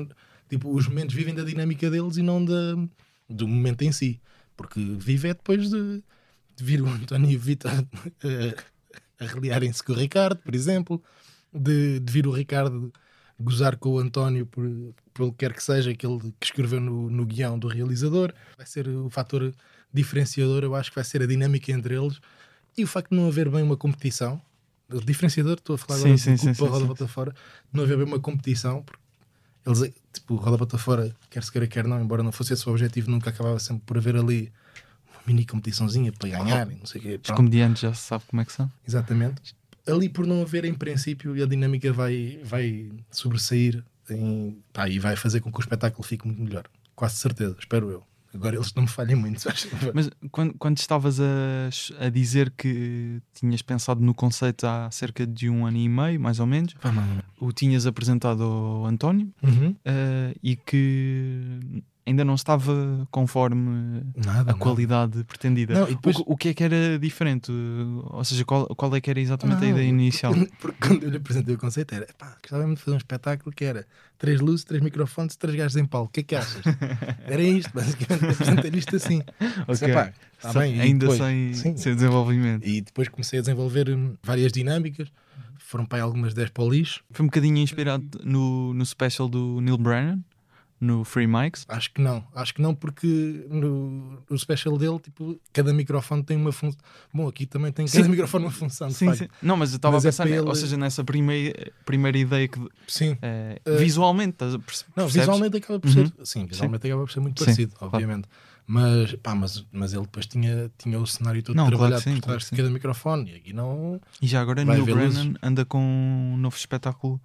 tipo, os momentos vivem da dinâmica deles e não da, do momento em si. Porque vive é depois de, de vir o António e Vitor a, a reliarem-se com o Ricardo, por exemplo, de, de vir o Ricardo gozar com o António por, pelo que quer que seja, aquele que escreveu no, no guião do realizador. Vai ser o fator diferenciador, eu acho que vai ser a dinâmica entre eles e o facto de não haver bem uma competição. O diferenciador, estou a falar Sim, agora sim, do sim, sim, Roda. Volta Fora, não haver bem uma competição, porque Eles, tipo, roda bota fora, quer se queira, quer não, embora não fosse esse o objetivo, nunca acabava sempre por haver ali uma mini competiçãozinha para ganhar não sei o quê. Os Pronto. comediantes já se sabe como é que são. Exatamente. Ali por não haver, em princípio, a dinâmica vai, vai sobressair em, pá, e vai fazer com que o espetáculo fique muito melhor. Quase certeza, espero eu. Agora eles não me falhem muito. *laughs* faz favor. Mas quando, quando estavas a, a dizer que tinhas pensado no conceito há cerca de um ano e meio, mais ou menos, mano. o tinhas apresentado ao António Uhum. eh, e que ainda não estava conforme Nada. a qualidade pretendida. Não, depois- o, que- o que é que era diferente? Ou seja, qual, qual é que era exatamente a Não, ideia inicial? Porque, *laughs* porque quando eu lhe apresentei o conceito era pá, gostava mesmo de fazer um espetáculo que era três luzes, três microfones, três gajos em palco. O que é que achas? *laughs* era isto, basicamente apresentei isto assim. *laughs* Disse, Ok. "Epá, tá bem", ainda depois- sem, sim. sem desenvolvimento. E depois comecei a desenvolver hum, várias dinâmicas. Foram para aí algumas 10 para o lixo. Foi um bocadinho inspirado no, no special do Neil Brennan, no Free Mics. Acho que não, acho que não, porque no, no special dele, tipo, cada microfone tem uma função. Bom, aqui também tem cada Sim. microfone uma função, Sim, sim. Não, mas eu estava a é pensar, ne- ele- ou seja, nessa primeira, primeira ideia que Sim. eh, Eh, visualmente estás a perce- Não, percebes? visualmente acaba por Uhum. ser. Sim, visualmente acaba por ser muito Sim, parecido, claro. obviamente. Mas, pá, mas, mas ele depois tinha, tinha o cenário todo Não, claro trabalhado que sim, por claro trás que de cada microfone. E aqui não. E já agora Neil Brennan luzes. anda com um novo espetáculo,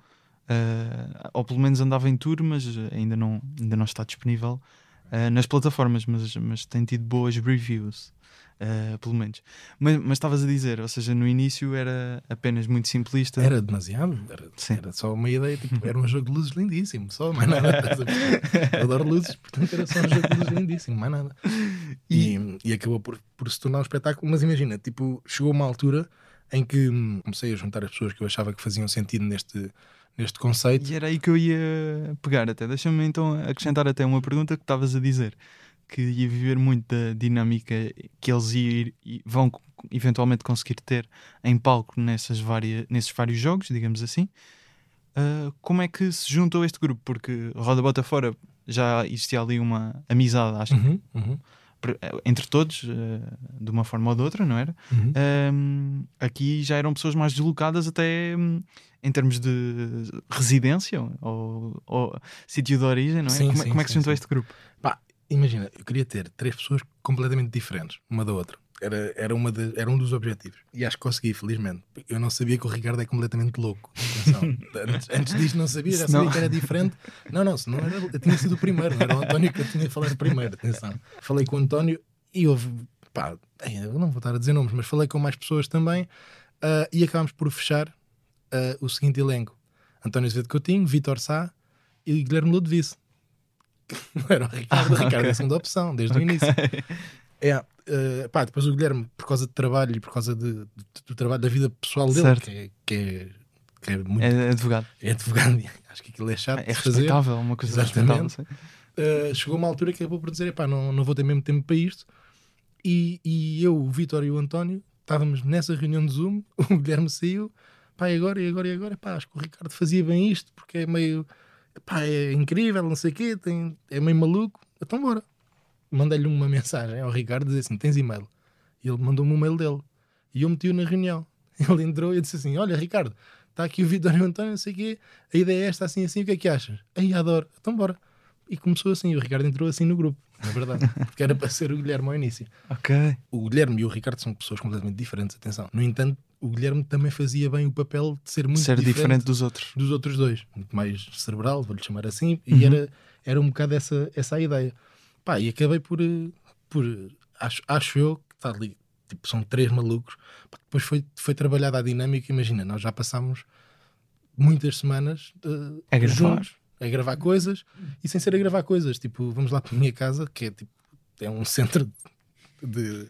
eh, ou pelo menos andava em tour, mas ainda não, ainda não está disponível eh, nas plataformas, mas, mas tem tido boas reviews. eh, pelo menos, mas estavas a dizer, ou seja, no início era apenas muito simplista. Era demasiado. Era, era só uma ideia. Tipo, era um jogo de luzes lindíssimo. Só mais nada. Eu adoro luzes, portanto era só um jogo de luzes lindíssimo. Mais nada. E, e acabou por, por se tornar um espetáculo. Mas imagina, tipo, chegou uma altura em que hum, comecei a juntar as pessoas que eu achava que faziam sentido neste, neste conceito. E era aí que eu ia pegar até. Deixa-me então acrescentar até uma pergunta que estavas a dizer. Que ia viver muito da dinâmica que eles ir, vão eventualmente conseguir ter em palco nessas várias, nesses vários jogos, digamos assim. Ah, como é que se juntou este grupo? Porque Roda Bota Fora já existia ali uma amizade, acho, Uhum, uhum, entre todos, ah, de uma forma ou de outra, não era? uhum. Um, aqui já eram pessoas mais deslocadas até hum, em termos de residência ou, ou sítio de origem, não é? Sim, como, é- sim, como é que se sim, juntou sim. este grupo? Pá, imagina, eu queria ter três pessoas completamente diferentes, uma da outra. Era, era, uma de- era um dos objetivos. E acho que consegui, felizmente. Eu não sabia que o Ricardo é completamente louco. *laughs* Antes, antes disto não sabia, já sabia que era diferente. Não, não, senão era, eu tinha sido o primeiro, não era o António que eu tinha falado primeiro. Atenção. Falei com o António e houve, pá, eu não vou estar a dizer nomes, mas falei com mais pessoas também ah, e acabámos por fechar ah, o seguinte elenco: António Azevedo Coutinho, Vitor Sá e Guilherme Ludovice. Não *laughs* era o Ricardo, o Ricardo é a segunda opção, desde o início. É, eh, pá, depois o Guilherme, por causa de trabalho e por causa de, de- do trabalho da vida pessoal dele, que é, que, é, que é muito. É advogado. É advogado, *laughs* acho que aquilo é chato É fazer. respeitável, uma coisa Exatamente. Uh, chegou uma altura que acabou por dizer: epá, não, não vou ter mesmo tempo para isto. E, e eu, o Vitor e o António estávamos nessa reunião de Zoom. *laughs* O Guilherme saiu, pá, e agora, e agora, e agora, epá, acho que o Ricardo fazia bem isto porque é meio, epá, é incrível, não sei o quê, tem, é meio maluco. Então, bora. Mandei-lhe uma mensagem ao Ricardo dizer assim: tens e-mail? E ele mandou-me o mail dele. E eu meti-o na reunião. *laughs* Ele entrou e disse assim: Olha, Ricardo, está aqui o Vitor e o António, não sei o quê, a ideia é esta, assim, assim, o que é que achas? Aí adoro, então bora. E começou assim, o Ricardo entrou assim no grupo, na verdade, *laughs* porque era para ser o Guilherme ao início. Ok. O Guilherme e o Ricardo são pessoas completamente diferentes, atenção. No entanto, o Guilherme também fazia bem o papel de ser muito Ser diferente, diferente dos outros. dos outros dois, muito mais cerebral, vou-lhe chamar assim, Uhum. e era, era um bocado essa, essa a ideia. Pá, e acabei por, eh, por acho, acho eu, que está ali, tipo, são três malucos, Pá, depois foi, foi trabalhada a dinâmica, imagina, nós já passámos muitas semanas eh, A gravar. juntos, a gravar coisas, e sem ser a gravar coisas, tipo, vamos lá para a minha casa, que é tipo, é um centro de...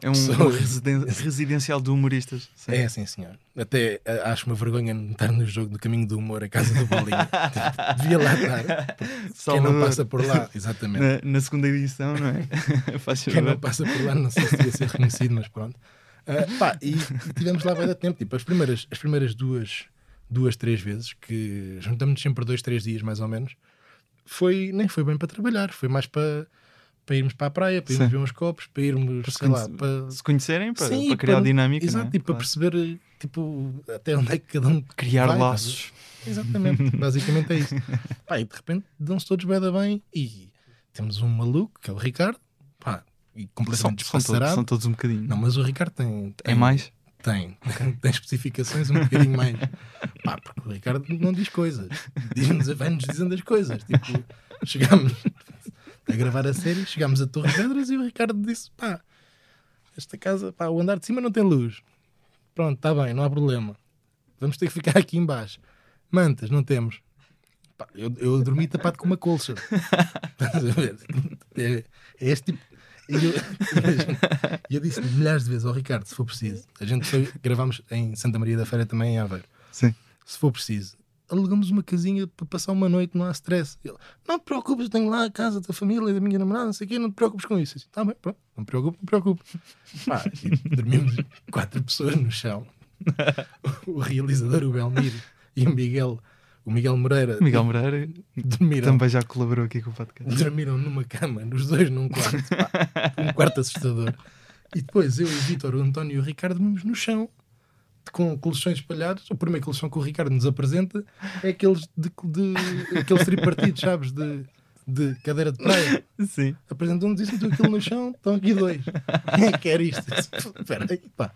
É um, um residen- residencial de humoristas. Sim. É, sim, senhor. Até eh, acho uma vergonha não estar no jogo do caminho do humor, a casa do bolinho. *laughs* Tipo, devia lá estar. Quem não passa por lá, exatamente. Na, na segunda edição, não é? *laughs* Faz Quem não passa por lá, não sei se devia ser reconhecido, mas pronto. Ah, pá, e, e tivemos lá bem da tempo. Tipo, as primeiras, as primeiras duas, duas, três vezes, que juntamos sempre dois, três dias mais ou menos, foi, nem foi bem para trabalhar, foi mais para, para irmos para a praia, para irmos Sim. ver uns copos, para irmos, Para se sei lá, para, Se conhecerem, para, Sim, para criar para- dinâmica, exato, é? e para Claro. perceber tipo, até onde é que cada um *laughs* criar vai, laços. Exatamente, *laughs* basicamente é isso. Pá, e de repente dão-se todos bem bem e temos um maluco, que é o Ricardo, pá, e São, completamente são, todos, despassarado. são todos um bocadinho. Não, mas o Ricardo tem, é tem- mais? Tem, *laughs* tem especificações um bocadinho mais. Pá, porque o Ricardo não diz coisas, diz-nos, vai-nos dizendo as coisas. Tipo, chegámos a gravar a série, chegámos a Torres Vedras e o Ricardo disse: pá, esta casa, pá, o andar de cima não tem luz. Pronto, está bem, não há problema. Vamos ter que ficar aqui embaixo. Mantas, não temos. Pá, eu, eu dormi tapado com uma colcha. É, é este tipo. E eu, eu disse milhares de vezes ao Ricardo, se for preciso. A gente foi, gravámos em Santa Maria da Feira também em Aveiro. Sim. Se for preciso, alugamos uma casinha para passar uma noite, não há stress. Ele, não te preocupes, tenho lá a casa da família, da minha namorada, não sei o quê, não te preocupes com isso. Está bem, pronto, não me preocupo, não me preocupo. *laughs* Pá, e dormimos quatro pessoas no chão. O realizador, o Belmiro, e o Miguel, o Miguel Moreira, Miguel Moreira dormiram também já colaborou aqui com o podcast. dormiram numa cama, os dois num quarto, pá, um quarto assustador. E depois eu, o Vítor, o António e o Ricardo dormimos no chão, com colchões espalhados. O primeiro colchão que o Ricardo nos apresenta é aqueles, de, de- aqueles tripartidos, *laughs* sabes, de, de cadeira de praia. Sim. Apresentou-nos isso, meteu aquilo no chão, estão aqui dois. Quem é que quer isto? Espera aí, pá.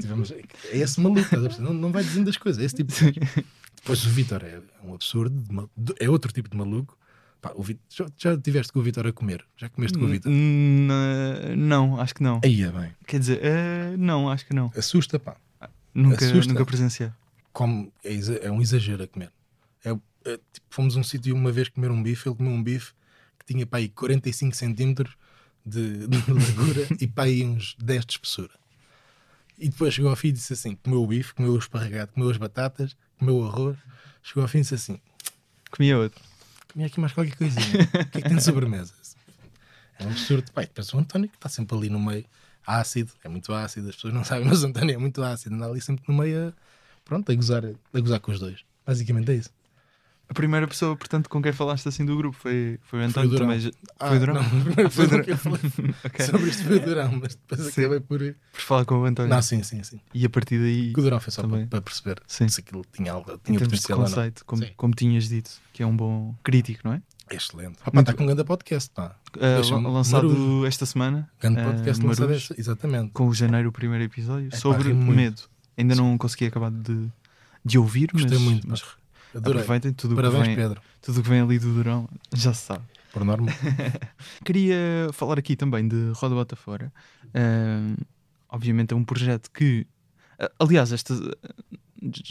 Tivemos, é esse maluco, a não, não vai dizendo as coisas, é esse tipo de gajo. Depois o Vítor é um absurdo, é outro tipo de maluco. Pá, o Vítor- já, já tiveste com o Vítor a comer? Já comeste com o n- Não, acho que não. Aí é bem. Quer dizer, eh, não, acho que não. Assusta, pá. Nunca, Assusta. nunca presenciei. Como é, é um exagero a comer. É, é, tipo, fomos a um sítio uma vez comer um bife, ele comeu um bife que tinha para aí 45 centímetros de, *laughs* de largura e para aí uns 10 de espessura. E depois chegou ao fim e disse assim: comeu o bife, comeu o esparregado, comeu as batatas, comeu o arroz. Chegou ao fim e disse assim: Comia outro. comia aqui mais qualquer coisinha. O que é que tem de sobremesa? *laughs* É um absurdo. Pai, depois o António que está sempre ali no meio, ácido, é muito ácido, as pessoas não *laughs* sabem, mas o António é muito ácido, anda ali sempre no meio a, pronto, a gozar, a gozar com os dois. Basicamente é isso. A primeira pessoa, portanto, com quem falaste assim do grupo foi, foi o António Durão. também. já- Ah, Foi o Durão? Não, *laughs* *laughs* Foi o pessoa que eu Durão. falei Ok. sobre isto foi o Durão, mas depois Sim. acabei por. Por falar com o António. Não, sim, sim, sim. E a partir daí, O Durão foi só para, Também. para perceber Sim. se aquilo tinha algo, tinha potencial ou não. conceito, como, Sim. como tinhas dito, que é um bom crítico, não é? É excelente. Ah, pá, Muito está com um grande podcast, pá. Uh, lançado Marujo. esta semana, Grande uh, podcast no lançado esta- Exatamente. com o janeiro, o primeiro episódio, Epá, sobre muito. medo. Ainda não consegui acabar de, de ouvir, Gostei mas, muito, mas pá. Adorei. aproveitem tudo o que Parabéns, vem, Pedro. tudo que vem ali do Durão, já se sabe. Por norma. *laughs* Queria falar aqui também de Roda Bota Fora. Ahm, obviamente é um projeto que, a- aliás, esta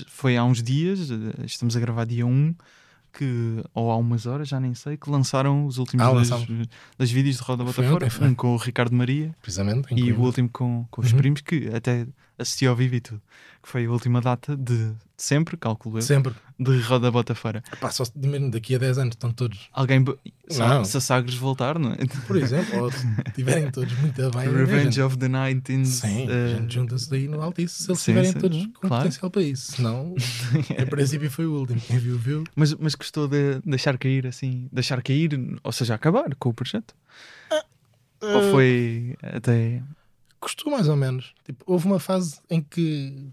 foi há uns dias, eh, estamos a gravar dia 1, que, ou há umas horas, já nem sei, que lançaram os últimos Ah, dois, dois vídeos de Roda Bota Fora, um com o Ricardo Maria Precisamente. e o último com, com os Uhum. primos, que até assisti ao vivo e tudo, que foi a última data de, sempre, calculo eu, Sempre. de Roda Bota Fora. Pá, só mesmo daqui a 10 anos estão todos. Alguém, Não. se a Sagres voltar, não é? Por exemplo, ou se estiverem todos muito *laughs* bem. Revenge of the 19 Sim, a gente junta-se daí no Altice se eles sim, estiverem sim, todos com claro. potencial para isso. Senão, *laughs* a princípio foi o último. Quem viu, viu. Mas, mas gostou de deixar cair assim, deixar cair, ou seja, acabar com o projeto? Ou Eh, foi até. Custou mais ou menos. Tipo, houve uma fase em que.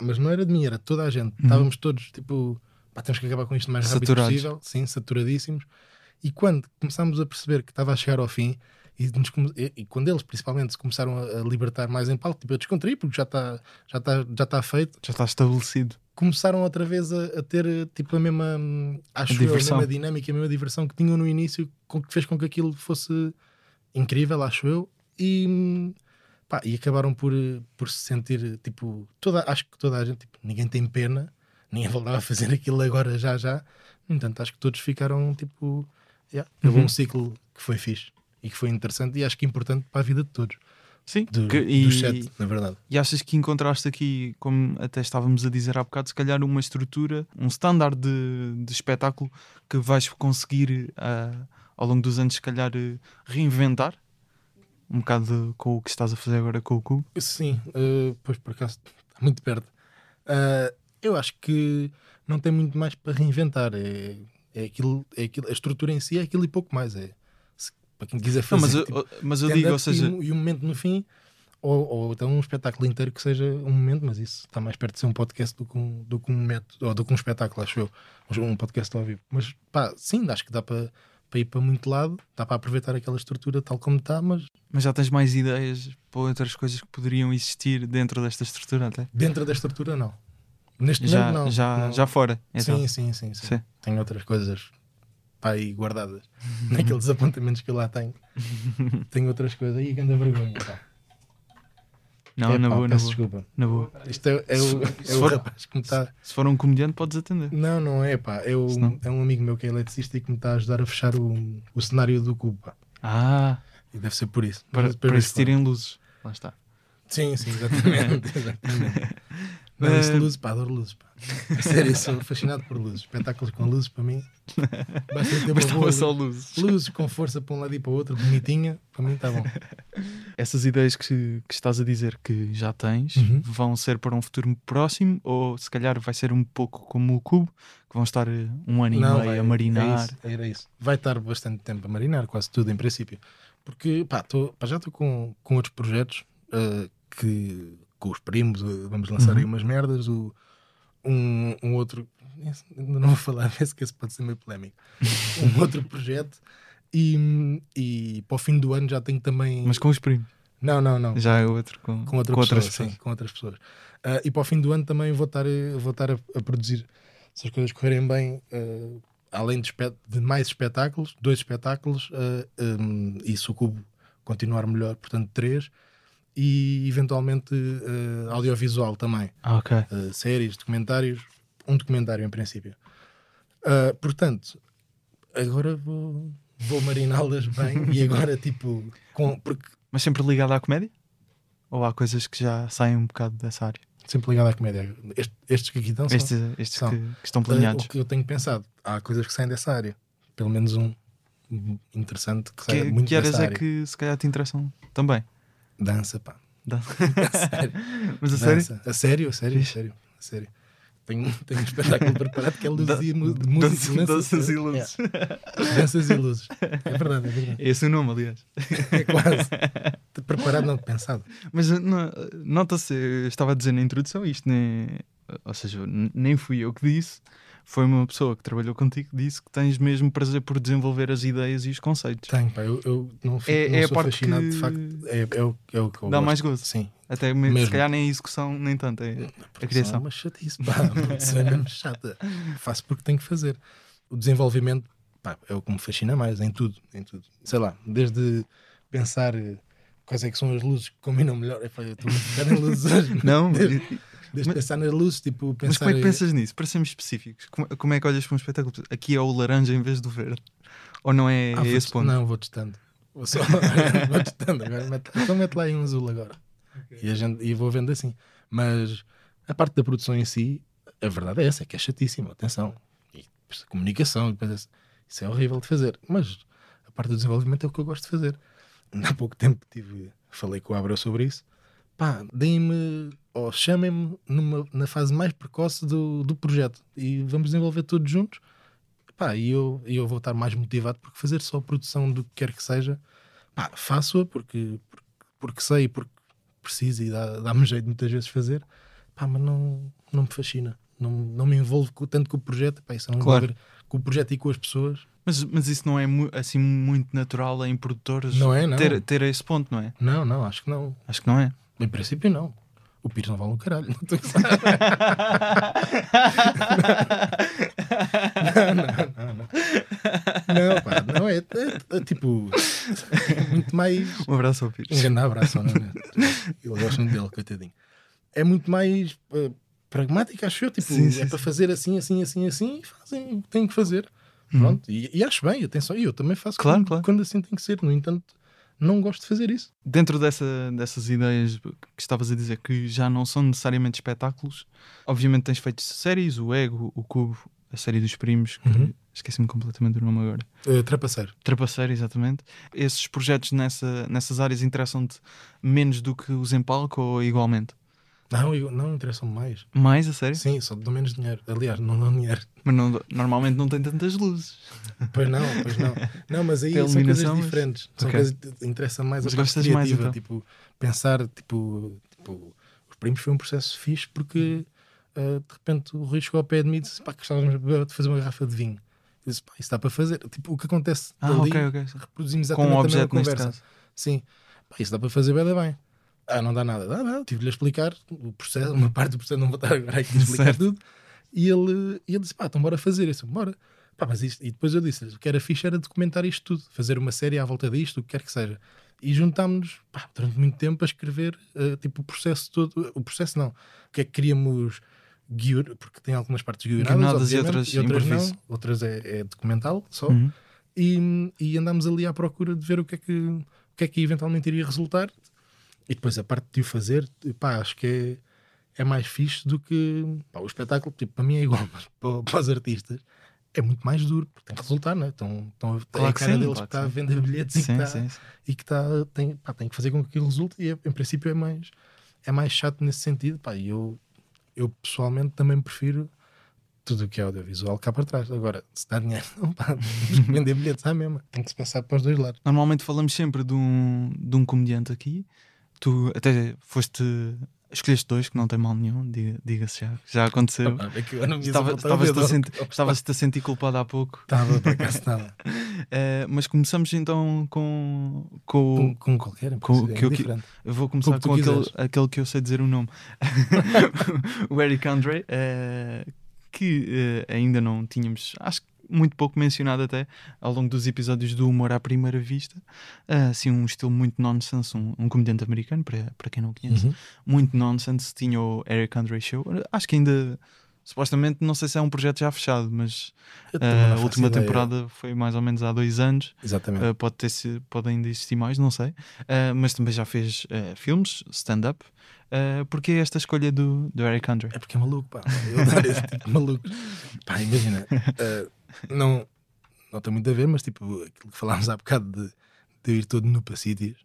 Mas não era de mim, era de toda a gente. Uhum. Estávamos todos tipo. Pá, temos que acabar com isto o mais rápido Saturados. possível. Sim, saturadíssimos. E quando começámos a perceber que estava a chegar ao fim. E, nos e- e quando eles principalmente se começaram a, a libertar mais em palco, tipo, a descontrair, porque já está já tá, já tá feito, Já está estabelecido. começaram outra vez a, a ter tipo a mesma, acho eu, a mesma dinâmica, a mesma diversão que tinham no início, com que fez com que aquilo fosse incrível, acho eu, e, pá, e acabaram por, por se sentir tipo, toda, acho que toda a gente, tipo, ninguém tem pena, ninguém *laughs* voltava a fazer aquilo agora já já. No entanto, acho que todos ficaram tipo, yeah, acabou Uhum. um ciclo que foi fixe e que foi interessante e acho que importante para a vida de todos, Sim. do, que- do e, chat, na verdade. e achas que encontraste aqui, como até estávamos a dizer há bocado, se calhar uma estrutura, um standard de, de espetáculo que vais conseguir ah, ao longo dos anos, se calhar, eh, reinventar? Um bocado com o que estás a fazer agora com o Cubo. Sim, eh, pois por acaso está muito perto. Ah, eu acho que não tem muito mais para reinventar. É, é, aquilo, é aquilo, a estrutura em si é aquilo e pouco mais. É, se- para quem quiser Não, fazer. mas, eu, tipo, mas eu digo, ou seja, e, um, e um momento no fim, ou, ou então um espetáculo inteiro que seja um momento, mas isso está mais perto de ser um podcast do que um, do que um método, ou do que um espetáculo, acho eu. Um podcast ao vivo. Mas pá, sim, acho que dá para, para ir para muito lado, dá para aproveitar aquela estrutura tal como está, mas mas já tens mais ideias para outras coisas que poderiam existir dentro desta estrutura até? dentro da estrutura não. Neste Já, momento não. já, não. já fora. Então. Sim, sim, sim, sim. Sim. Tenho outras coisas para aí guardadas. *laughs* Naqueles apontamentos que eu lá tenho. *laughs* Tenho outras coisas. Aí, grande vergonha. Pá. Não, É, na pá, boa, na peço boa. desculpa. Na boa. Isto é, é o, Se é o for- rapaz que me está. Se for um comediante, podes atender. Não, não é, pá. É, o- não- é um amigo meu que é eletricista e que me está a ajudar a fechar o, o cenário do cubo. Pá. Ah, E deve ser por isso. para, para existirem luzes. Lá está. Sim, sim, exatamente. *laughs* exatamente. *laughs* Não, isso Eh, luzes, pá, adoro luzes. Pá. A sério, sou fascinado por luzes. Espetáculos com luzes, para mim. Basta ter Bastava boa só luzes. luzes com força para um lado e para o outro, bonitinha. Para mim está bom. Essas ideias que, que estás a dizer que já tens Uhum. vão ser para um futuro próximo ou se calhar vai ser um pouco como o Cubo, que vão estar eh, um ano e meio vai, a marinar. É isso, era isso. Vai estar bastante tempo a marinar, quase tudo, em princípio. Porque, pá, tô, pá, já estou com, com outros projetos eh, que, com os primos, eh, vamos lançar aí Uhum. umas merdas. O, um, um outro, ainda não vou falar, esse que esse pode ser meio polémico. Um *laughs* outro projeto. E, e para o fim do ano já tenho também. Mas com os primos. Não, não, não. Já é outro com, com, outra com outras pessoa, pessoas. sim, com outras pessoas. Ah, e para o fim do ano também vou estar, eh, vou estar a, a produzir, se as coisas correrem bem, ah, além de, de mais espetáculos, dois espetáculos, ah, um, e se o cubo continuar melhor, portanto, três, e eventualmente ah, audiovisual também, Ah, ok. ah, séries, documentários, um documentário em princípio. Ah, portanto, agora vou, vou mariná-las bem e agora, *laughs* tipo, com, porque Mas sempre ligado à comédia? Ou há coisas que já saem um bocado dessa área? sempre ligado à comédia. Este- estes que aqui estão são- Estes, estes são. que, que estão Uh, planeados. o que eu tenho pensado, há coisas que saem dessa área. Pelo menos um interessante que sai Que, muito que áreas dessa é área. que se calhar te interessam também? Dança, pá. *laughs* Sério. Mas a sério? Dança. A sério, a sério, a sério. A sério. Tenho, tenho um espetáculo preparado que é mu- de música. Dança- dança- Danças e é, luzes. Danças e luzes. É verdade, é verdade. É esse o nome, aliás. É quase. Preparado, não pensado. Mas uh, não- nota-se, eu estava a dizer na introdução, isto nem. Ou seja, nem fui eu que disse, foi uma pessoa que trabalhou contigo que disse que tens mesmo prazer por desenvolver as ideias e os conceitos. Tenho, pá. Eu, eu não, fico, É- não é a sou fascinado, que de facto. É, é, o, é o que eu Dá gosto. mais gozo. Sim. Até mesmo, se Mesmo. calhar nem a execução, nem tanto. É a é criação. uma chatice, pá. *laughs* A é mesmo chata. Faço porque tenho que fazer. O desenvolvimento pá, é o que me fascina mais, em tudo, em tudo. Sei lá, desde pensar eh, quais é que são as luzes que combinam melhor. É, eu estou muito focado em luzes *laughs* hoje. Não, *laughs* Desde, mas, desde pensar nas luzes, tipo, pensar. como é que pensas nisso? Para sermos específicos, como, como é que olhas para um espetáculo? Aqui é o laranja em vez do verde? Ou não é ah, esse ponto? Não, vou testando. Vou só *laughs* vou testando. Agora mete, então mete lá em um azul agora. E, a gente, e vou vendo assim. Mas a parte da produção em si, a verdade é essa, é que é chatíssima. Atenção. E comunicação, e isso é horrível de fazer. Mas a parte do desenvolvimento é o que eu gosto de fazer. Há pouco tempo tive, falei com o Abreu sobre isso. Pá, deem-me ou chamem-me na fase mais precoce do, do projeto e vamos desenvolver todos juntos. Pá, e eu, e eu vou estar mais motivado porque fazer só produção do que quer que seja, pá, faço-a porque, porque, porque sei, porque preciso e dá- dá-me jeito muitas vezes fazer, pá, mas não, não me fascina. Não, não me envolvo com- tanto com o projeto, pá, isso não me Claro. com o projeto e com as pessoas. Mas, mas isso não é assim muito natural em produtores Não é, não. Ter, ter esse ponto, não é? Não, não, acho que não. Acho que não é. Em princípio, não. O Pires não vale um caralho. Não estou a gozar. não, não, não, não. Pá, não é, é- é tipo é muito mais. Um abraço ao Pires. Um grande abraço, não é? Eu gosto muito dele, coitadinho. É muito mais eh, pragmático, acho eu. Tipo, Sim, sim, é para fazer assim, assim, assim, assim, e fazem o que têm que fazer. Pronto, e, e acho bem, atenção, e eu também faço Uhum. Claro, quando, claro. quando assim tem que ser. No entanto, não gosto de fazer isso. Dentro dessa, dessas ideias que estavas a dizer que já não são necessariamente espetáculos, obviamente tens feito séries, o Ego, o Cubo, a série dos primos, que Uhum. esqueci-me completamente do nome agora. Eh, trapaceiro. Trapaceiro, exatamente. Esses projetos nessa, nessas áreas interessam-te menos do que os em palco ou igualmente? Não, eu, não interessam mais. Mais a sério? Sim, só dou menos dinheiro. Aliás, não dão dinheiro. Mas não- normalmente não tem tantas luzes. Pois não, pois não. Não, mas aí são coisas diferentes. São Ok. coisas que interessa mais Mas a parte gostas mais, criativa. então? Tipo, pensar, tipo, tipo, os primos foi um processo fixe porque ah, de repente o Rui chegou ao pé de mim e disse: pá, gostávamos de fazer uma garrafa de vinho. Eu disse: pá, isso dá para fazer. Tipo, o que acontece Ah, ali, ok, ok. reproduzimos Com exatamente um a mesma objeto neste conversa. Sim, pá, isso dá para fazer bem, bem. Ah, não dá nada. Dá, dá. Tive-lhe a explicar o processo, uma parte do processo, não vou estar agora aqui a explicar Certo. tudo. E ele, e ele disse: pá, então bora fazer. Eu disse: bora. Pá, mas isto, e depois eu disse: o que era fixe era documentar isto tudo, fazer uma série à volta disto, o que quer que seja. E juntámos-nos durante muito tempo a escrever eh, tipo, o processo todo. O processo não. O que é que queríamos guiar, porque tem algumas partes guionadas, e outras e outras não. Outras é, é documental só Uhum. e, e andámos ali à procura de ver o que é que, o que, é que eventualmente iria resultar. E depois a parte de o fazer, pá, acho que é, é mais fixe do que pá, o espetáculo. Tipo, para mim é igual, *laughs* mas para, para os artistas é muito mais duro, porque tem que resultar, né? Estão, estão a, Claro é a que cara sim, deles claro que está que a vender bilhetes e que Sim, está sim, sim. e que tá, tem, pá, tem que fazer com que aquilo resulte. E é- em princípio é mais, é mais chato nesse sentido. Pá, e eu, eu pessoalmente também prefiro tudo o que é audiovisual cá para trás. Agora, se dá dinheiro, não, *laughs* pá, que vender bilhetes à mesma. Tem que se pensar para os dois lados. Normalmente falamos sempre de um, de um comediante aqui. Tu até foste. Escolheste dois, que não tem mal nenhum, diga- diga-se já. Já aconteceu. Ah, é Estava- Estavas-te dedo a, senti- estavas-te a sentir culpado há pouco. Estava, por acaso estava. *laughs* Eh, mas começamos então com, com, Com, com qualquer, é com- que eu- diferente. Eu vou começar Com aquele, quiseres. aquele que eu sei dizer o nome. *laughs* *laughs* o Eric Andre, eh, que eh, ainda não tínhamos, acho que muito pouco mencionado até ao longo dos episódios do Humor à Primeira Vista. Eh, assim, um estilo muito nonsense, um, um comediante americano, para, para quem não conhece. Uhum. Muito nonsense. Tinha o Eric Andre Show. Acho que ainda, supostamente, não sei se é um projeto já fechado, mas também não a última ideia. temporada foi mais ou menos há dois anos. Exatamente. Uh, pode, ter pode ainda existir mais, não sei. Uh, mas também já fez uh, filmes, stand-up. Uh, porque esta escolha do, do Eric Andre? É porque é maluco, pá. Eu adoro esse tipo de maluco. Pá, imagina. eh, *laughs* não, não tem muito a ver, mas tipo, aquilo que falámos há bocado de, de eu ir todo nu para sítios.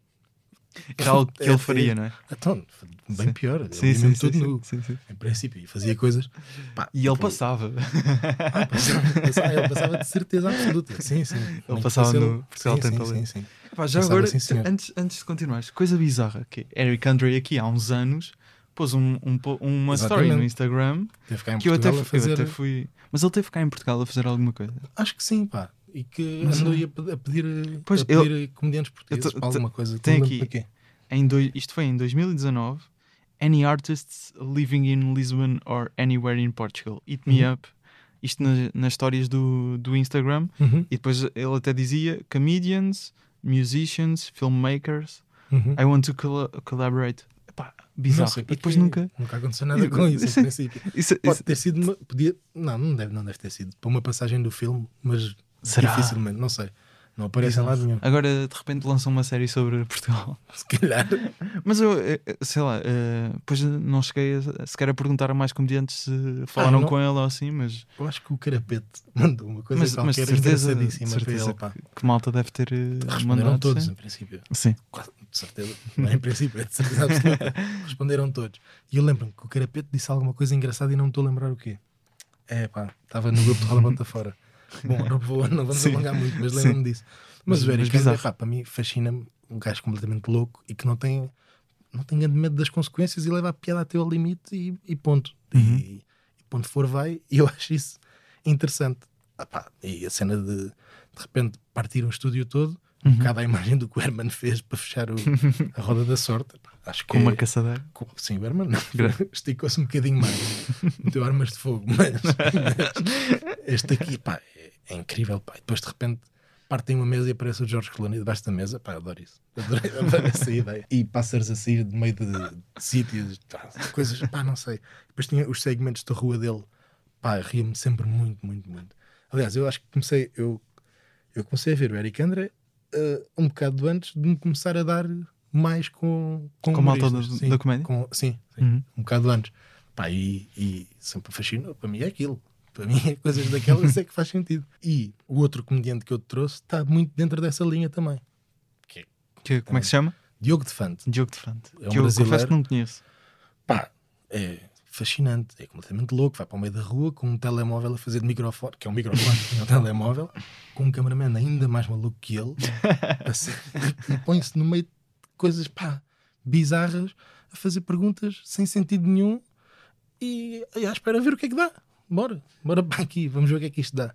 Era algo que *laughs* É, ele é- faria, não é? Então, bem Sim. pior. Sim, sim, sim, todo sim, nu. sim, sim. Em princípio, e fazia coisas. pá, E ele tipo, passava. ah, passava, passava, ele passava de certeza absoluta. Sim, sim. Ele passava no Portugal sim, Tem sim, sim, sim. Pá, já Passava, agora, antes, antes de continuares, coisa bizarra que é, Eric Andre aqui há uns anos pôs um, um uma story Exatamente. no Instagram Teve cá em que eu até, fu- eu fazer. até fui. Mas ele teve cá em Portugal a fazer alguma coisa. Acho que sim, pá. E que Mas andou a, a pedir, Pois, a pedir comediantes portugueses para alguma coisa. tem aqui-. Em doi- isto foi em 2019. Any artists living in Lisbon or anywhere in Portugal, hit me Uhum. up. Isto na- nas histórias do, do Instagram. Uhum, E depois ele até dizia: comedians, musicians, filmmakers, uhum. I want to colla- collaborate. Epá, bizarro. sei E depois nunca. Nunca aconteceu nada *laughs* com isso, em princípio. Isso, Pode isso- ter sido uma. Podia, não, não deve, não deve ter sido. Para uma passagem do filme, mas Será? dificilmente, não sei. Não aparece em lado nenhum. Agora de repente lançam uma série sobre Portugal. *laughs* Se calhar. Mas eu, eh, eh, sei lá, eh, depois não cheguei a, sequer a perguntar a mais comediantes se falaram Ah, não. com ela ou assim, mas, Eu acho que o Carapete mandou uma coisa mas, mas qualquer certeza, de engraçadíssima para certeza ele. Que, que malta deve ter eh, Responderam mandado. todos, sim. em princípio. Sim. Quase, de certeza. Não é em princípio, é de certeza absoluta. *laughs* Responderam todos. E eu lembro-me que o Carapete disse alguma coisa engraçada e não me estou a lembrar o quê. É pá, estava no grupo de Roda Bota Fora. *laughs* Bom, não, vou, não vamos Sim. alongar muito, mas lembro-me disso. Mas, Mas- o Eric mas pá, para mim, fascina-me um gajo completamente louco e que não tem, não tem grande medo das consequências e leva a piada até ao limite e, e ponto. Uhum. E, e ponto for vai. *laughs* E eu acho isso interessante. Ah, pá, e a cena de de repente partir um estúdio todo, um Uhum. bocado à imagem do que o Herman fez para fechar o- a roda da sorte. Pá, Acho Com é- uma caçadeira. com- Sim, o Herman *laughs* *laughs* esticou-se um bocadinho mais. Meteu armas de fogo, mas, *laughs* mas este aqui, pá, é, é incrível. Pá. E depois de repente partem uma mesa e aparece o George Clooney debaixo da mesa. Pá, adoro isso. Adorei, adoro essa ideia. E pássaros a sair de meio de, de sítios, tá, coisas, pá, não sei. Depois tinha os segmentos da rua dele. Pá, ria-me sempre muito, muito, muito. Aliás, eu acho que comecei, eu, eu comecei a ver o Eric Andre eh, um bocado antes de me começar a dar mais com, com, Com a malta da- Sim, da comédia? com- sim, sim Uhum. um bocado antes. Pá, e, e sempre fascinou. Para mim é aquilo. Para mim é coisas daquelas é que faz sentido. E o outro comediante que eu te trouxe está muito dentro dessa linha também. Que é Que, como é que se chama? Diogo de Fante. Diogo de Frante. É um que eu confesso que não conheço. Pá, é fascinante, é completamente louco. Vai para o meio da rua com um telemóvel a fazer de microfone, que é um microfone, *laughs* é um telemóvel, com um cameraman ainda mais maluco que ele, *laughs* a ser- e põe-se no meio de coisas pá, bizarras a fazer perguntas sem sentido nenhum e, e à espera ver o que é que dá. Bora, bora para aqui, vamos ver o que é que isto dá.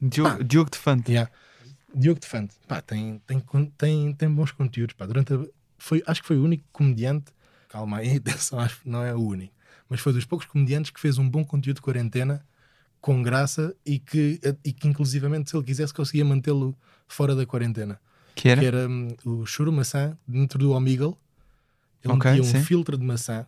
Diogo, Diogo de Fante. Yeah. Diogo de Fante, pá, tem, tem, tem, tem bons conteúdos. Pá. Durante a- foi, acho que foi o único comediante, calma aí, *laughs* atenção, acho que não é o único, mas foi dos poucos comediantes que fez um bom conteúdo de quarentena com graça e que, e que inclusivamente, se ele quisesse, conseguia mantê-lo fora da quarentena. Que era? Que era hum, o churo maçã dentro do Omegle. Ele Ok, metia um sim. filtro de maçã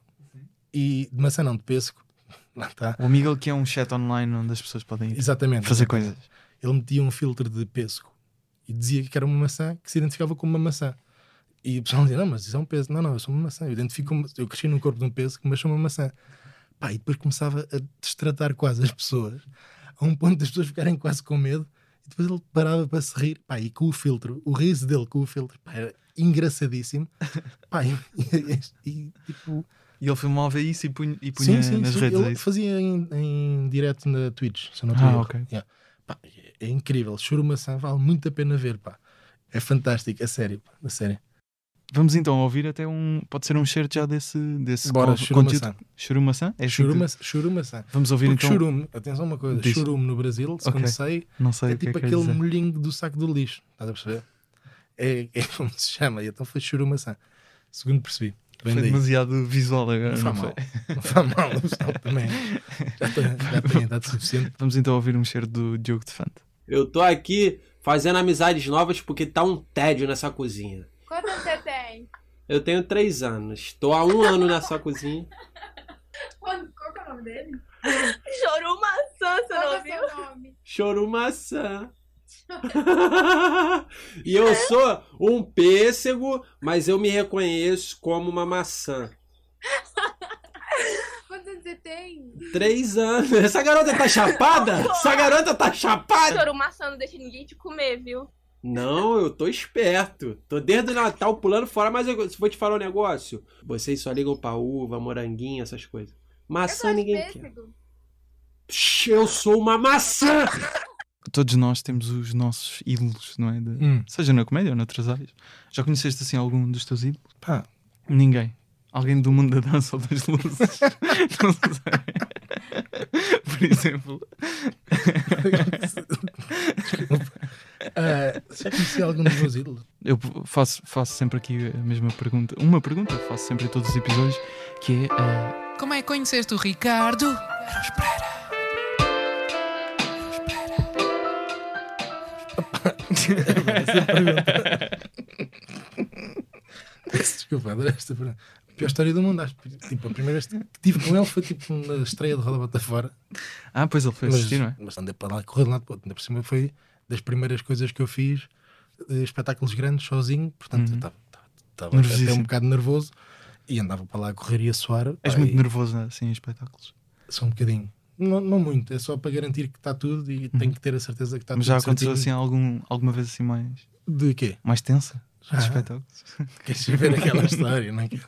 e de maçã não, de pêssego. *laughs* Lá está. O Miguel que é um chat online onde as pessoas podem Exatamente. fazer exatamente. coisas. ele metia um filtro de pêssego e dizia que era uma maçã que se identificava como uma maçã. E o pessoal dizia: Não, mas isso é um pêssego. Não, não, eu sou uma maçã. Eu identifico, eu cresci no corpo de um pêssego, mas sou uma maçã. Pá, e depois começava a destratar quase as pessoas, a um ponto das pessoas ficarem quase com medo. Depois ele parava para se rir, pá, e com o filtro, o riso dele com o filtro, pá, era engraçadíssimo. *laughs* Pá, e, e- e, tipo, E ele filmava isso e punha, e punha sim, sim, nas sim. redes. é Ele isso? fazia em, em direto na Twitch, se eu não Ah, erro. ok. Yeah. Pá, é, é incrível. Choro maçã vale muito a pena ver, pá. É fantástico, a sério, pá, a sério. Vamos então ouvir até um. Pode ser um cheiro já desse, desse Bora, conteúdo. maçã. Choro maçã? É assim Choro que- maçã. Choro maçã. Vamos ouvir Porque então. churume, atenção uma coisa, Diz. churume no Brasil, segundo Ok. sei, Não sei é que tipo é que quer aquele molhinho do saco do lixo, estás a perceber? É, é *laughs* como se chama, e então foi choro maçã. Segundo percebi. Vem Foi daí. demasiado visual agora. Não Não faz *laughs* foi? mal. Não faz mal, o pessoal também. Já tem, já tem idade suficiente. Vamos então ouvir um cheiro do Diogo de Fante. Eu tô aqui fazendo amizades novas porque tá um tédio nessa cozinha. Quanto você tem? Eu tenho três anos. Tô há um ano nessa cozinha. Quando, qual que é o nome dele? Chorou maçã, você Qual não é o ouviu? seu nome? Choro maçã. *laughs* e eu sou um pêssego, mas eu me reconheço como uma maçã. Quantos anos você tem? Três anos. Essa garota tá chapada? Essa garota tá chapada? Chorou maçã, não deixa ninguém te comer, viu? Não, eu tô esperto. Tô desde o Natal pulando fora, mas eu vou te falar um negócio. Vocês só ligam pra uva, moranguinho, essas coisas. Maçã ninguém quer. Psh, Eu sou uma maçã! Todos nós temos os nossos ídolos, não é? De- Hum. Seja na comédia ou noutras áreas. Já conheceste assim algum dos teus ídolos? Pá, Ninguém. Alguém do mundo da dança ou das luzes? *laughs* não sei. *laughs* Por exemplo. *laughs* ah, já conheci algum dos meus ídolos? Eu faço, faço sempre aqui a mesma pergunta. Uma pergunta que faço sempre em todos os episódios, que é. ah, Como é que conheceste o Ricardo? Pergunta. Peço *laughs* Desculpa, adorei esta pergunta. A pior história do mundo, acho. Tipo, a primeira vez que tive com ele foi tipo na estreia de Roda Bota Fora. Ah, pois ele foi assistir, não é? mas andei para lá, correr de um lado para o outro. Ainda por cima foi das primeiras coisas que eu fiz, eh, espetáculos grandes, sozinho. Portanto, Uhum. estava- até um bocado nervoso e andava para lá a correr e a suar. És Pá, muito e nervoso assim em espetáculos. Só um bocadinho. Não, não muito, é só para garantir que está tudo e tenho que ter a certeza que está Uhum. Mas tudo já aconteceu assim certinho. algum, alguma vez assim mais, De quê? mais tensa? Já. De espetáculos? *laughs* Queres saber aquela história? Não quero.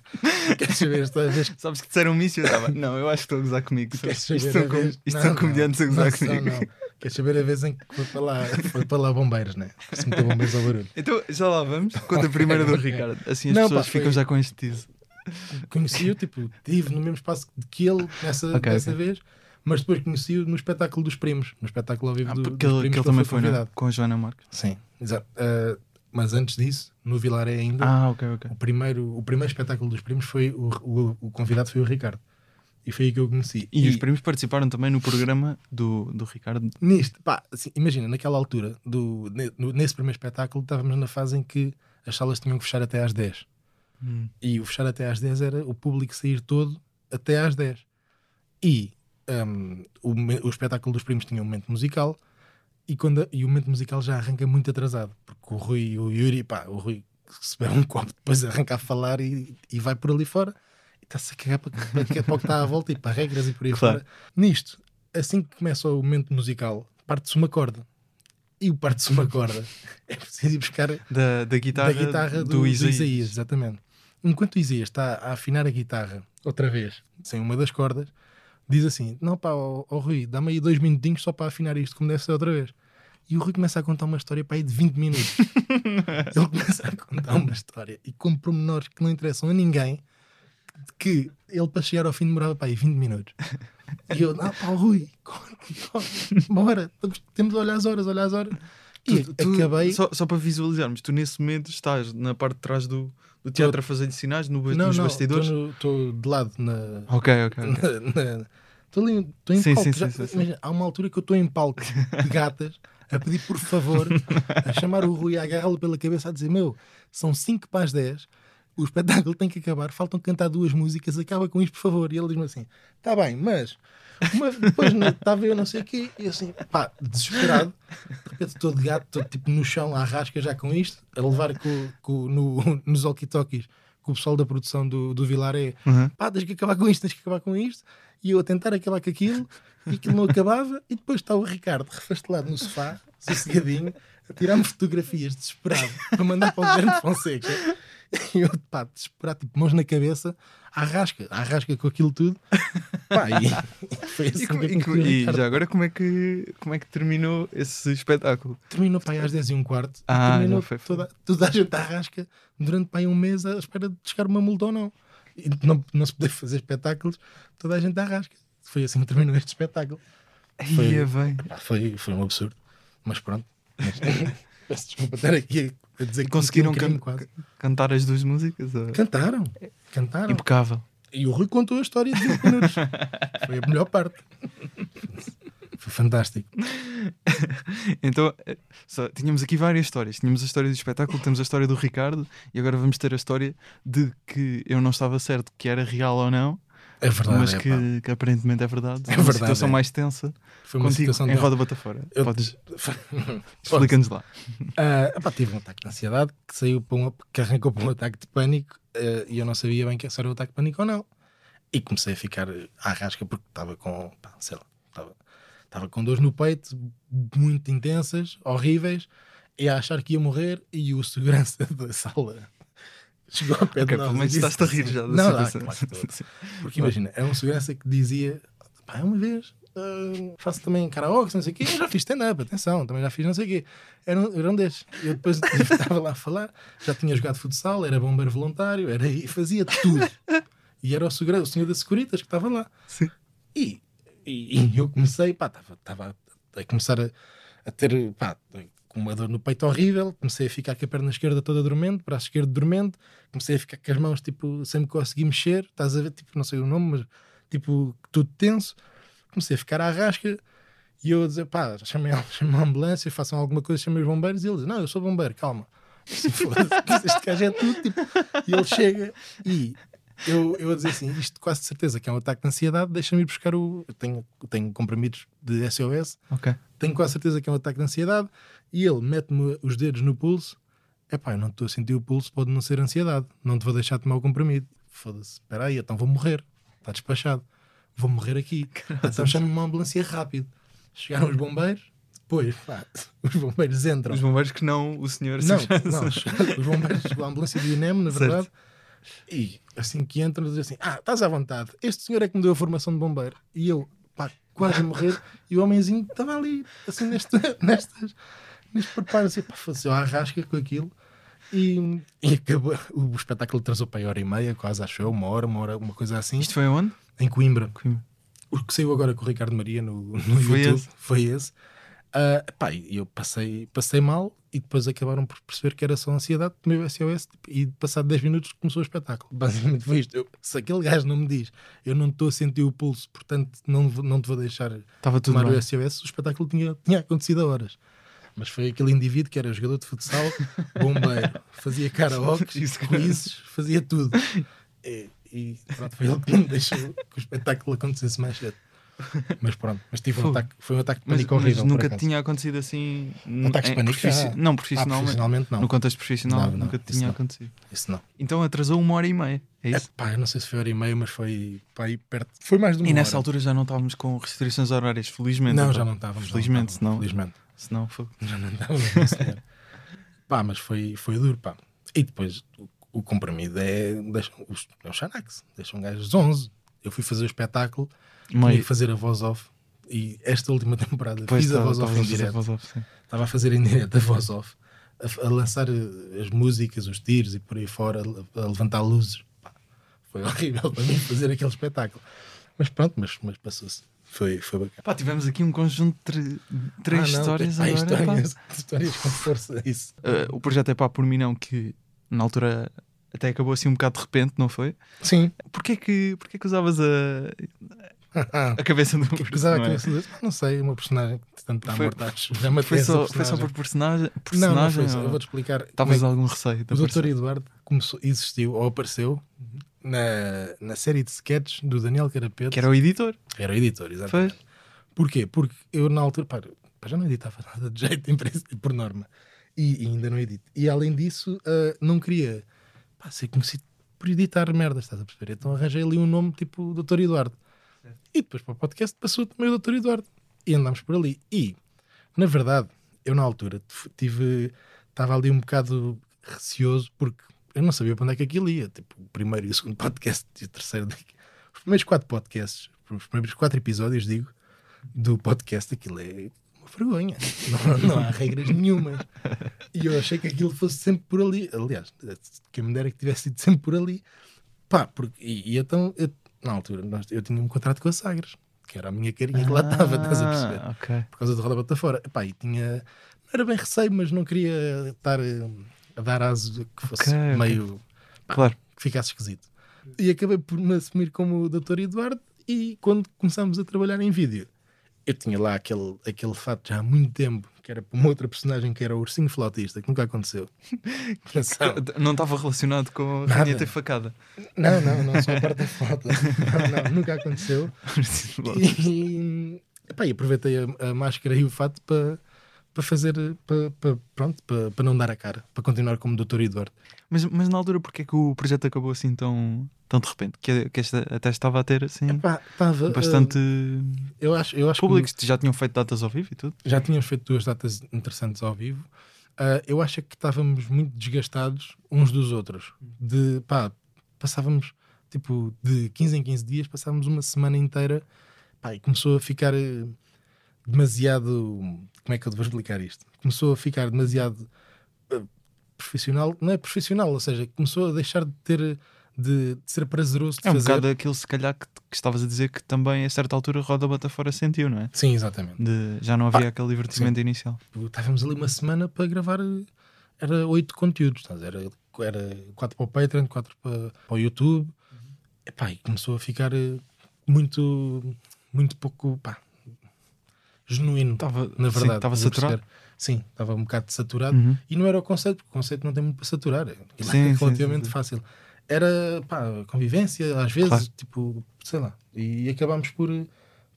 Queres saber esta vez *laughs* Sabes que disseram-me isso eu estava. Não, eu acho que estou a gozar comigo. Isto são, com, isto Não, são não. comediantes a gozar comigo. não. Queres saber a vez em que foi para lá, foi para lá bombeiros, né? Se meteu bombeiros ao barulho. Então, já lá vamos. Conta primeiro do ok. Ricardo. Assim as Não, pessoas pá, ficam foi- já com este teaser. Conheci-o, tipo, estive no mesmo espaço que ele nessa, Ok, dessa ok. vez, mas depois conheci-o no espetáculo dos primos, no espetáculo ao vivo Ah, do, porque dos ele, primos que ele também foi, é? convidado. Com a Joana Marques. Sim, exato. Ah, mas antes disso, no Vilaré ainda, Ah, ok, ok. o, primeiro, o primeiro espetáculo dos primos foi o, o, o convidado foi o Ricardo. E foi aí que eu conheci. E, os primos participaram também no programa do, do Ricardo. Nisto, pá, assim, imagina, naquela altura, do, nesse primeiro espetáculo, estávamos na fase em que as salas tinham que fechar até às 10. Hum. E o fechar até às 10 era o público sair todo até às 10. E hum, o, o espetáculo dos primos tinha um momento musical e, quando e o momento musical já arranca muito atrasado. Porque o Rui e o Yuri, pá, o Rui se um copo, depois arranca a falar e, e vai por ali fora e está-se a cagar para, para, para, para o que está à volta e para regras e por aí Claro. fora. Nisto, assim que começa o momento musical, parte-se uma corda. E o parte-se uma corda *laughs* é preciso ir buscar Da, da guitarra, da guitarra do, do, do Isaías. Isaías. exatamente. enquanto o Isias está a afinar a guitarra, outra vez, sem uma das cordas, diz assim: Não, pá, ó, ó Rui, dá-me aí dois minutinhos só para afinar isto, como deve ser outra vez. E o Rui começa a contar uma história para aí de 20 minutos. *laughs* Ele começa a contar uma história e com pormenores que não interessam a ninguém, que ele para chegar ao fim demorava para aí 20 minutos. E eu, não, pá, Rui, *laughs* bora, temos de olhar as horas, olhar as horas. E Tu- tu- acabei. Só, só para visualizarmos, tu nesse momento estás na parte de trás do, do teatro a fazer sinais no, Não, nos não, bastidores. estou de lado na. Ok, ok. Estou ali, estou em Sim, palco. sim, já- sim, imagina, há uma altura que eu estou em palco de gatas a pedir por favor, a chamar o Rui, a agarrá-lo pela cabeça, a dizer: Meu, são 5 para as 10, o espetáculo tem que acabar, faltam cantar duas músicas, acaba com isto, por favor. E ele diz-me assim: Está bem, mas. mas depois estava eu não sei o quê, e assim, pá, desesperado, de repente estou de gato, estou tipo no chão, à rasca já com isto, a levar com, com, no, nos walkie-talkies com o pessoal da produção do, do Vilaré, Uhum. pá, tens que acabar com isto, tens que acabar com isto, e eu a tentar acabar com aquilo, e aquilo não acabava, e depois está o Ricardo refastelado no sofá, sossegadinho, a tirar-me fotografias desesperado para mandar para o Guilherme Fonseca. *laughs* E eu, pá, desesperado, tipo, mãos na cabeça, à rasca, à rasca com aquilo tudo. Pá, e *laughs* foi assim E, como- e como- e já agora, como é, que, como é que terminou esse espetáculo? Terminou para aí às 10 e um quarto. Ah, terminou já foi. toda, toda a gente à rasca durante aí um mês à espera de chegar uma multa ou não. E não, não se poder fazer espetáculos, toda a gente à rasca. Foi assim que terminou este espetáculo. Foi- Ia. Pá, Foi, foi um absurdo. Mas pronto. Mas- *laughs* Peço desculpa estar aqui a dizer que Conseguiram can- quase. cantar as duas músicas? ou- Cantaram. Cantaram. Impecável. E o Rui contou a história de 20 minutos. *laughs* Foi a melhor parte. Foi fantástico. *laughs* Então, eh, só- tínhamos aqui várias histórias. Tínhamos a história do espetáculo, temos a história do Ricardo e agora vamos ter a história de que eu não estava certo que era real ou não, É verdade. mas é, que, pá. que aparentemente é verdade. É uma verdade, situação é. mais tensa Foi uma contigo situação em de- roda bota fora. Eu- Podes, Pode. *laughs* explica-nos lá. Ah, epá, tive um ataque de ansiedade que saiu para um, que arrancou para um ataque de pânico ah, e eu não sabia bem que era um ataque de pânico ou não. E comecei a ficar à rasca porque estava com, pá, sei lá, estava, estava com dores no peito muito intensas, horríveis, e a achar que ia morrer. E o segurança *laughs* da sala chegou ao pé Ok, de nós. pelo menos estás-te a rir assim- já da Não, não, *laughs* situação. Porque imagina, era um segurança que dizia: pá, uma vez ah, faço também karaoke, não sei o quê. Eu já fiz stand-up, atenção, também já fiz não sei o quê. Era um, era um desses. Eu depois *laughs* estava lá a falar, já tinha jogado futsal, era bombeiro voluntário, era, e fazia tudo. E era o, segurança, o senhor da Securitas que estava lá. Sim. E, e, e eu comecei, pá, estava, estava a começar a, a ter, pá, com uma dor no peito horrível, comecei a ficar com a perna esquerda toda dormente, braço esquerdo dormente, comecei a ficar com as mãos, tipo, sem me conseguir mexer, estás a ver, tipo, não sei o nome, mas, tipo, tudo tenso. Comecei a ficar à rasca e eu a dizer, pá, chamem *laughs* a, ambulância, façam alguma coisa, chamem os bombeiros. E ele diz, não, eu sou bombeiro, calma. *laughs* Se este gajo é tudo, tipo, e ele chega e eu, eu a dizer assim, isto quase de certeza que é um ataque de ansiedade, deixa-me ir buscar o. Eu tenho, tenho comprimidos de SOS, Ok. Tenho quase certeza que é um ataque de ansiedade, e ele mete-me os dedos no pulso. Epá, eu não estou a sentir o pulso, pode não ser ansiedade, não te vou deixar tomar o comprimido. Foda-se, espera aí, então vou morrer, está despachado, vou morrer aqui. Então chama-me uma ambulância rápido. Chegaram os bombeiros, depois, pá, *laughs* os bombeiros entram. Os bombeiros que não o senhor Não, *laughs* não, os bombeiros, a ambulância do INEM, na Certo. verdade. E assim que entram, dizem assim: Ah, estás à vontade. Este senhor é que me deu a formação de bombeiro. E eu, pá, quase a morrer. E o homenzinho estava ali, assim, neste, *laughs* nestas, neste preparo, assim, pá, fazia a rasca com aquilo. E, e acabou. O espetáculo atrasou para aí hora e meia, quase acho eu, uma hora, uma hora, uma coisa assim, Isto foi aonde? em Coimbra. Coimbra. O que saiu agora com o Ricardo Maria no, no Foi YouTube esse? foi esse. Ah, pá, e eu passei, passei mal e depois acabaram por perceber que era só ansiedade, tomei o SOS tipo, e passado 10 minutos começou o espetáculo. *laughs* Basicamente foi isto. Eu- se aquele gajo não me diz eu não estou a sentir o pulso, portanto não, não te vou deixar Estava tudo tomar bem. o SOS, o espetáculo tinha, tinha acontecido a horas. Mas foi aquele indivíduo que era jogador de futsal, *laughs* bombeiro, fazia karaoke, Isso, cara. quizzes, fazia tudo. *laughs* E, e pronto, foi ele que me deixou que o espetáculo acontecesse mais cedo. *laughs* Mas pronto, mas tive um Fogo. ataque, foi um ataque de Mas, pânico mas horrível. por nunca tinha acontecido assim. Ataques de pânico? profissi- Ah. Não, Ah, profissionalmente. profissionalmente não. No contexto profissional Não, não, nunca tinha não. acontecido. Isso não. Então atrasou uma hora e meia. É É, isso? pá, eu não sei se foi hora e meia, mas foi pá, aí perto. Foi mais de uma e nessa hora. altura já não estávamos com restrições horárias, felizmente. Não, então. já não estávamos. já não Felizmente, senão, Felizmente. foi. *laughs* Já não estávamos. pá, mas foi, foi duro, pá. E depois, o comprimido é, deixam, os, é o Xanax, deixam gajos 11. Eu fui fazer o espetáculo, Meio- ia fazer a voz off e esta última *laughs* temporada Pois, fiz a tava- voz off em direto. voz off, sim. Estava a fazer em direto a voz off, a, a lançar eh, as músicas, os tiros e por aí fora, a, a levantar luzes. Pá, foi *laughs* horrível para mim fazer aquele espetáculo. Mas pronto, mas, mas passou-se. Foi, foi bacana. Pá, tivemos aqui um conjunto de três Ah, não, histórias pá, agora. pá. histórias, *laughs* histórias com força, isso. Uh, o projeto é pá por mim não, que na altura até acabou assim um bocado de repente, não foi? Sim. Porquê que, porquê que usavas a, *laughs* a cabeça do Que não é? a cabeça? Não sei, uma personagem que tanto está Foi- morta. Já matei Foi só, foi só personagem. por personagem? Não, não personagem foi só. ou- Eu vou-te explicar. como Estavas é- algum receio O Dr. Eduardo começou, existiu ou apareceu na, na série de sketches do Daniel Carapeto. Que era o editor. Era o editor, exatamente. Porquê? Porque eu na altura, pá, já não editava *laughs* nada de jeito, por norma. E, e ainda não edito. E além disso, ah, não queria pá, ser conhecido por editar merdas, estás a perceber? Então arranjei ali um nome tipo Dr. Eduardo. E depois para o podcast passou também o Dr. Eduardo. E andámos por ali. E, na verdade, eu na altura tive. Estava ali um bocado receoso porque eu não sabia para onde é que aquilo ia. Tipo, o primeiro e o segundo *laughs* podcast e o terceiro. Os primeiros quatro podcasts, os primeiros quatro episódios, digo, do podcast, aquilo é uma vergonha. Não, não há regras nenhumas. E eu achei que aquilo fosse sempre por ali. Aliás, quem me dera que tivesse sido sempre por ali. Pá, porque, e, e então, eu- na altura, nós- eu tinha um contrato com a Sagres, que era a minha carinha que lá estava, estás a perceber? Ah, ok. Por causa do Roda Bota Fora. Epá, e tinha. Não era bem receio, mas não queria estar eh, a dar aso que fosse Ok, ok. meio. pá, Claro. Que ficasse esquisito. E acabei por me assumir como o Dr. Eduardo. E quando começámos a trabalhar em vídeo, eu tinha lá aquele, aquele fato já há muito tempo, que era para uma outra personagem que era o Ursinho Flautista, que nunca aconteceu. *laughs* Não estava relacionado com a rainha ter facada. Não, não, não, só a parte da flauta. *laughs* Não, não, nunca aconteceu. E, epá, e aproveitei a, a máscara e o fato para para fazer, para, para- pronto, para, para não dar a cara, para continuar como Dr. Eduardo. Mas, mas na altura, porque é que o projeto acabou assim tão, tão de repente? Que, que esta, até estava a ter assim Epá, bastante eh, eu acho, eu acho que público. Já tinham feito datas ao vivo e tudo? já tínhamos feito duas datas interessantes ao vivo. Ah, eu acho que estávamos muito desgastados uns dos outros. De pá, passávamos tipo de 15 em 15 dias, passávamos uma semana inteira pá, e começou a ficar eh, demasiado. Como é que eu devo explicar isto? Começou a ficar demasiado eh, profissional, não é profissional, ou seja, começou a deixar de ter de, de ser prazeroso de É um fazer. bocado aquilo, se calhar, que, que estavas a dizer que também a certa altura Roda Bota Fora sentiu, não é? Sim, exatamente. De, já não havia aquele divertimento inicial. Tipo, estávamos ali uma semana para gravar era oito conteúdos estás? era, era quatro para o Patreon, quatro para, para o YouTube Epá, e começou a ficar eh, muito muito pouco pá, genuíno Estava, na verdade estava saturado. sim, estava um bocado saturado Uhum. e não era o conceito, porque o conceito não tem muito para saturar é sim, relativamente sim, sim. fácil era pá, convivência às vezes, Claro. tipo, sei lá e acabámos por,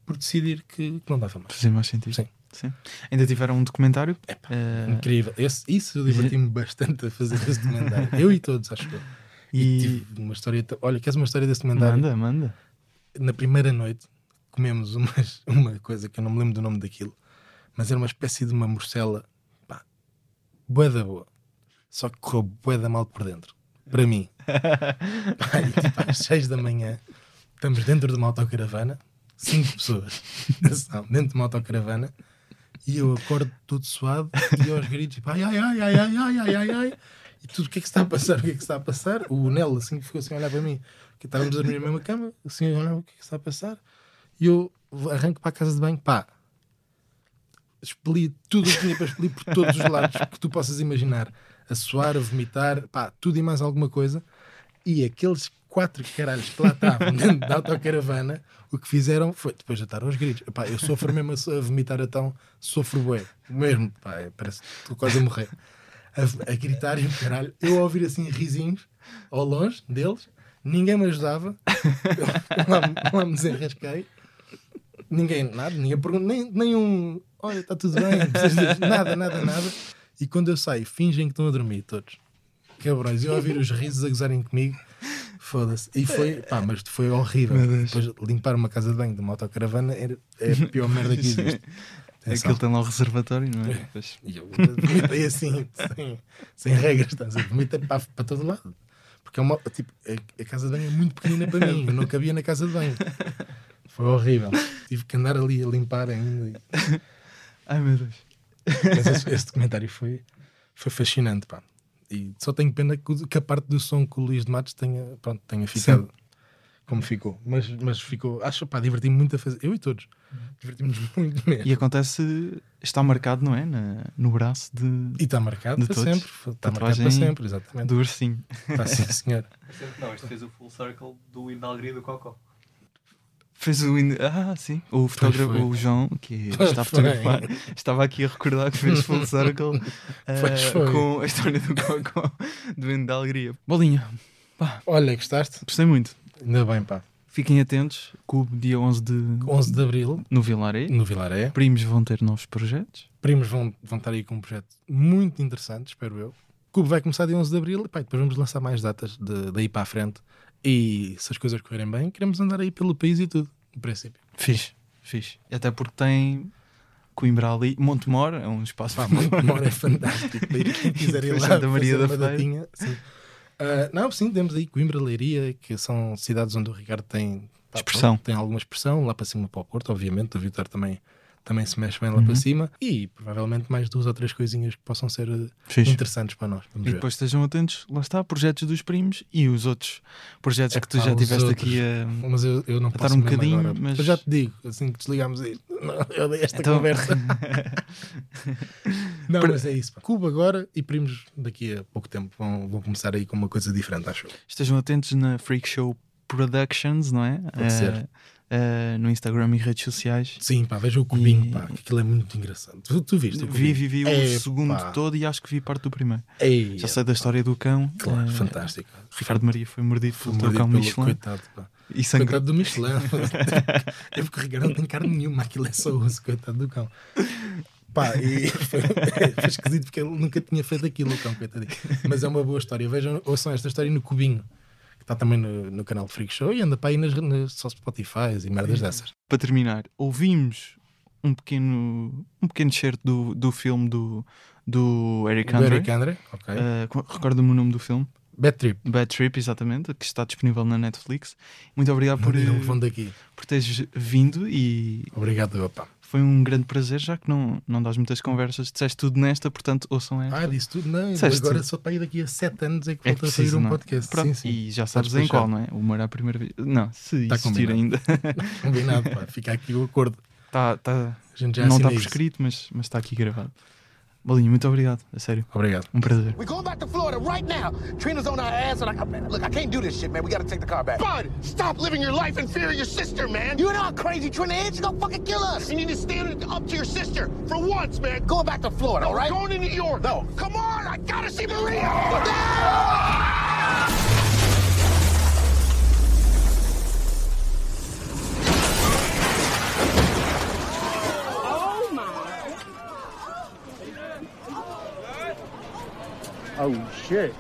por decidir que, que não dava mais Fazia mais sentido. Sim. Sim. Ainda tiveram um documentário. Epá, eh, Incrível. Esse, isso eu diverti-me *laughs* bastante a fazer esse documentário. Eu e todos, acho eu. E, E- tive uma história. Olha, queres uma história desse documentário? manda, manda. Na primeira noite comemos umas, *laughs* uma coisa que eu não me lembro do nome daquilo, mas era uma espécie de uma morcela, pá, bué da boa. Só que correu bué da mal por dentro. Para mim. *laughs* Pá, e tipo às 6 da manhã, estamos dentro de uma autocaravana, cinco pessoas, *laughs* dentro de uma autocaravana, e eu acordo todo suado e aos gritos, ai, ai, ai, ai, ai, ai, ai, ai, ai. E tudo, o que é que se está a passar? O que é que está a passar? O Nel, assim, ficou assim a olhar para mim, que estávamos a dormir na mesma cama, assim, a olhar o que é que está a passar. E eu arranco para a casa de banho, pá, expeli tudo o que tinha para expelir por todos os lados que tu possas imaginar. A suar, a vomitar, pá, tudo e mais alguma coisa. E aqueles quatro caralhos que lá estavam *laughs* dentro da autocaravana, o que fizeram foi, depois de estar aos gritos, pá, eu sofro mesmo a, a vomitar então, sofro bué, mesmo, pá, é, parece que estou quase a morrer. A, a gritar e caralho, eu a ouvir assim risinhos ao longe deles, ninguém me ajudava, *laughs* eu lá, lá me desenrasquei, ninguém, nada, ninguém pergunta, nem, nem um, olha, está tudo bem, *laughs* precisas de- nada, nada, nada. E quando eu saio, fingem que estão a dormir todos. Cabrões, eu a ouvir os risos a gozarem comigo, foda-se. E foi, pá, mas foi horrível. Depois limpar uma casa de banho de uma autocaravana era, é a pior merda que *laughs* existe. Atenção. Aquilo tem lá o reservatório, não é? Pois. E eu vomitei assim, sem, sem regras, estás a para todo lado. Porque é uma, tipo, a, a casa de banho é muito pequenina para mim. Eu não cabia na casa de banho. Foi horrível. Tive que andar ali a limpar ainda. Ai meu Deus. Mas esse, esse documentário foi, foi fascinante, pá. E só tenho pena que, que a parte do som com o Luís de Matos tenha, pronto, tenha ficado como ficou. Mas, mas ficou, acho, pá, diverti-me muito a fazer. Eu e todos. Divertimos *laughs* muito mesmo. E acontece, está marcado, não é? Na- no braço de, E está marcado de para todos. sempre. Está marcado para sempre, exatamente. do ursinho. Está sim, *laughs* senhor. Não, isto fez o full circle do hino da alegria do Cocó. Fez o. Ah, sim. O fotógrafo, o João, que está a fotografar, estava aqui a recordar que fez Full Circle *laughs* foi. com a história do Cocó do Hino da Alegria. Bolinha, Olha, gostaste? gostei muito. Ainda bem, pá. Fiquem atentos, Cubo, dia 11 de. 11 de Abril, no Vilaré. no Vilaré. Primos vão ter novos projetos. Primos vão, vão estar aí com um projeto muito interessante, espero eu. Cubo vai começar dia 11 de Abril e pá, depois vamos lançar mais datas de, daí para a frente. E se as coisas correrem bem, queremos andar aí pelo país e tudo, no princípio. Fixe, fixe. Até porque tem Coimbra ali, Montemor, é um espaço Pá, bom, é *laughs* fantástico. Daí Quem quiser ir lá Santa Maria da uma Feira. sim. Ah, não, sim, temos aí Coimbra, Leiria, que são cidades onde o Ricardo tem pá, Expressão. pronto, Tem alguma expressão, lá para cima para o Porto, obviamente. O Vitor também, também se mexe bem lá Uhum. para cima. E provavelmente mais duas ou três coisinhas que possam ser eh, Fixe. interessantes para nós. Vamos E ver. depois estejam atentos, lá está, projetos dos primos e os outros projetos É que tu já tiveste outros. aqui a. Mas eu, eu não estar posso um bocadinho, agora. mas- Eu já te digo, assim que desligamos *laughs* isto. Eu dei esta Então- conversa. *laughs* não, Para- mas é isso. pá. Cuba agora e primos daqui a pouco tempo vão, vão começar aí com uma coisa diferente, acho. eu. Estejam atentos na Freak Show Productions, não é? Pode ser. Eh, no Instagram e redes sociais. Sim, pá, veja o cubinho, E- pá, que aquilo é muito engraçado. Tu, tu viste? o Vi, vi, vi o É, segundo pá. todo e acho que vi parte do primeiro. Ei, Já sei da história do cão. Claro, eh, fantástico. Ricardo Maria foi mordido Foi pelo mordido cão pelo- Michelin Coitado, pá. e sangrou. Coitado do Michelin. *laughs* é porque o Ricardo não tem carne nenhuma, aquilo é só osso, coitado do cão. Pá, e *laughs* foi, foi esquisito porque ele nunca tinha feito aquilo, o cão, coitadinho. Mas é uma boa história. Vejam, ouçam esta história no Cubinho, que está também no, no canal Freak Show e anda para aí nas, nas só Spotify e merdas dessas. Para terminar, ouvimos um pequeno, um pequeno certo do, do filme do, do Eric Do Andre. Eric Andre, ok. Eh, co- Recorda-me o nome do filme. Bad Trip. Bad Trip, exatamente, que está disponível na Netflix. Muito obrigado por, Não eh, daqui. por teres vindo e Obrigado, pá. Foi um grande prazer, já que não, não dás muitas conversas. Disseste tudo nesta, portanto, ouçam esta. Ah, disse tudo. Não, Disseste agora tudo. só para ir daqui a 7 anos é que É volta a sair um não é? podcast. Pronto, Sim, sim. E já sabes em qual, despachado. não é? O Humor à primeira vez. Não, se Tá existir combinado. ainda. *laughs* Combinado, pá. Fica aqui o acordo. tá, tá, A gente já não está assina por isso. escrito, mas, mas está aqui gravado. Bolinho, muito obrigado, a sério. Obrigado. Um prazer. We're going back to Florida right now. Trina's on our ass, and I, man, look, I can't do this shit, man. We gotta take the car back. Bud, stop living your life in fear of your sister, man. You're not crazy, Trina. She's gonna fucking kill us. You need to stand up to your sister for once, man. Going back to Florida, all right? Going to New York. No. Come on, I gotta see Maria. Oh shit.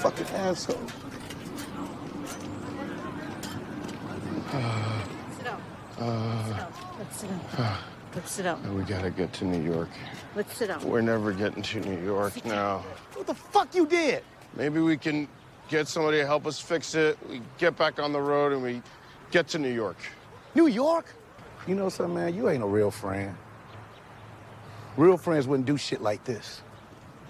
Fucking asshole. Sit down. Uh, Let's sit down. Let's sit down. we gotta get to New York. Let's sit down. We're never getting to New York now. What the fuck you did? Maybe we can get somebody to help us fix it. We get back on the road and we get to New York. New York? You know something, man? You ain't a real friend. Real friends wouldn't do shit like this.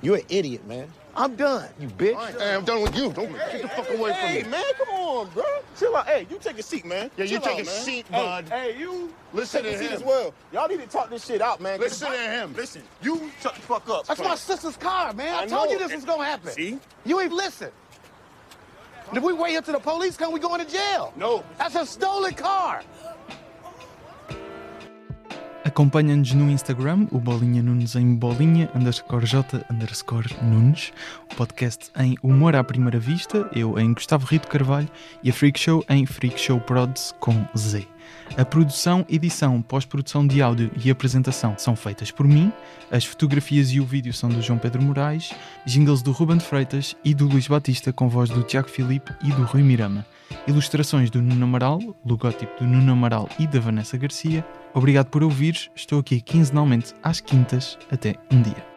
You're an idiot, man. I'm done, you bitch. Hey, I'm done with you. Don't get the fuck away from me. Hey, man, come on, bro. Chill out. Hey, you take a seat, man. Yeah, you take out, a man. seat, Hey, bud. Hey, you Listen take a to seat him. as well. Y'all need to talk this shit out, man. Listen if to I- him. Listen, you shut the fuck up. That's son. my sister's car, man. I, I told you this was gonna happen. See? You ain't listen. And if we wait until the police come, we going to jail. No. That's a stolen car. Acompanha-nos no Instagram, o Bolinha Nunes em bolinha underscore j underscore Nunes, o podcast em Humor à Primeira Vista, eu em Gustavo Rito Carvalho e a Freak Show em Freak Show Prods com Z. A produção, edição, pós-produção de áudio e apresentação são feitas por mim, as fotografias e o vídeo são do João Pedro Moraes, jingles do Ruben Freitas e do Luís Batista com voz do Tiago Filipe e do Rui Mirama. Ilustrações do Nuno Amaral, logótipo do Nuno Amaral e da Vanessa Garcia. Obrigado por ouvires, estou aqui quinzenalmente às quintas. Até um dia.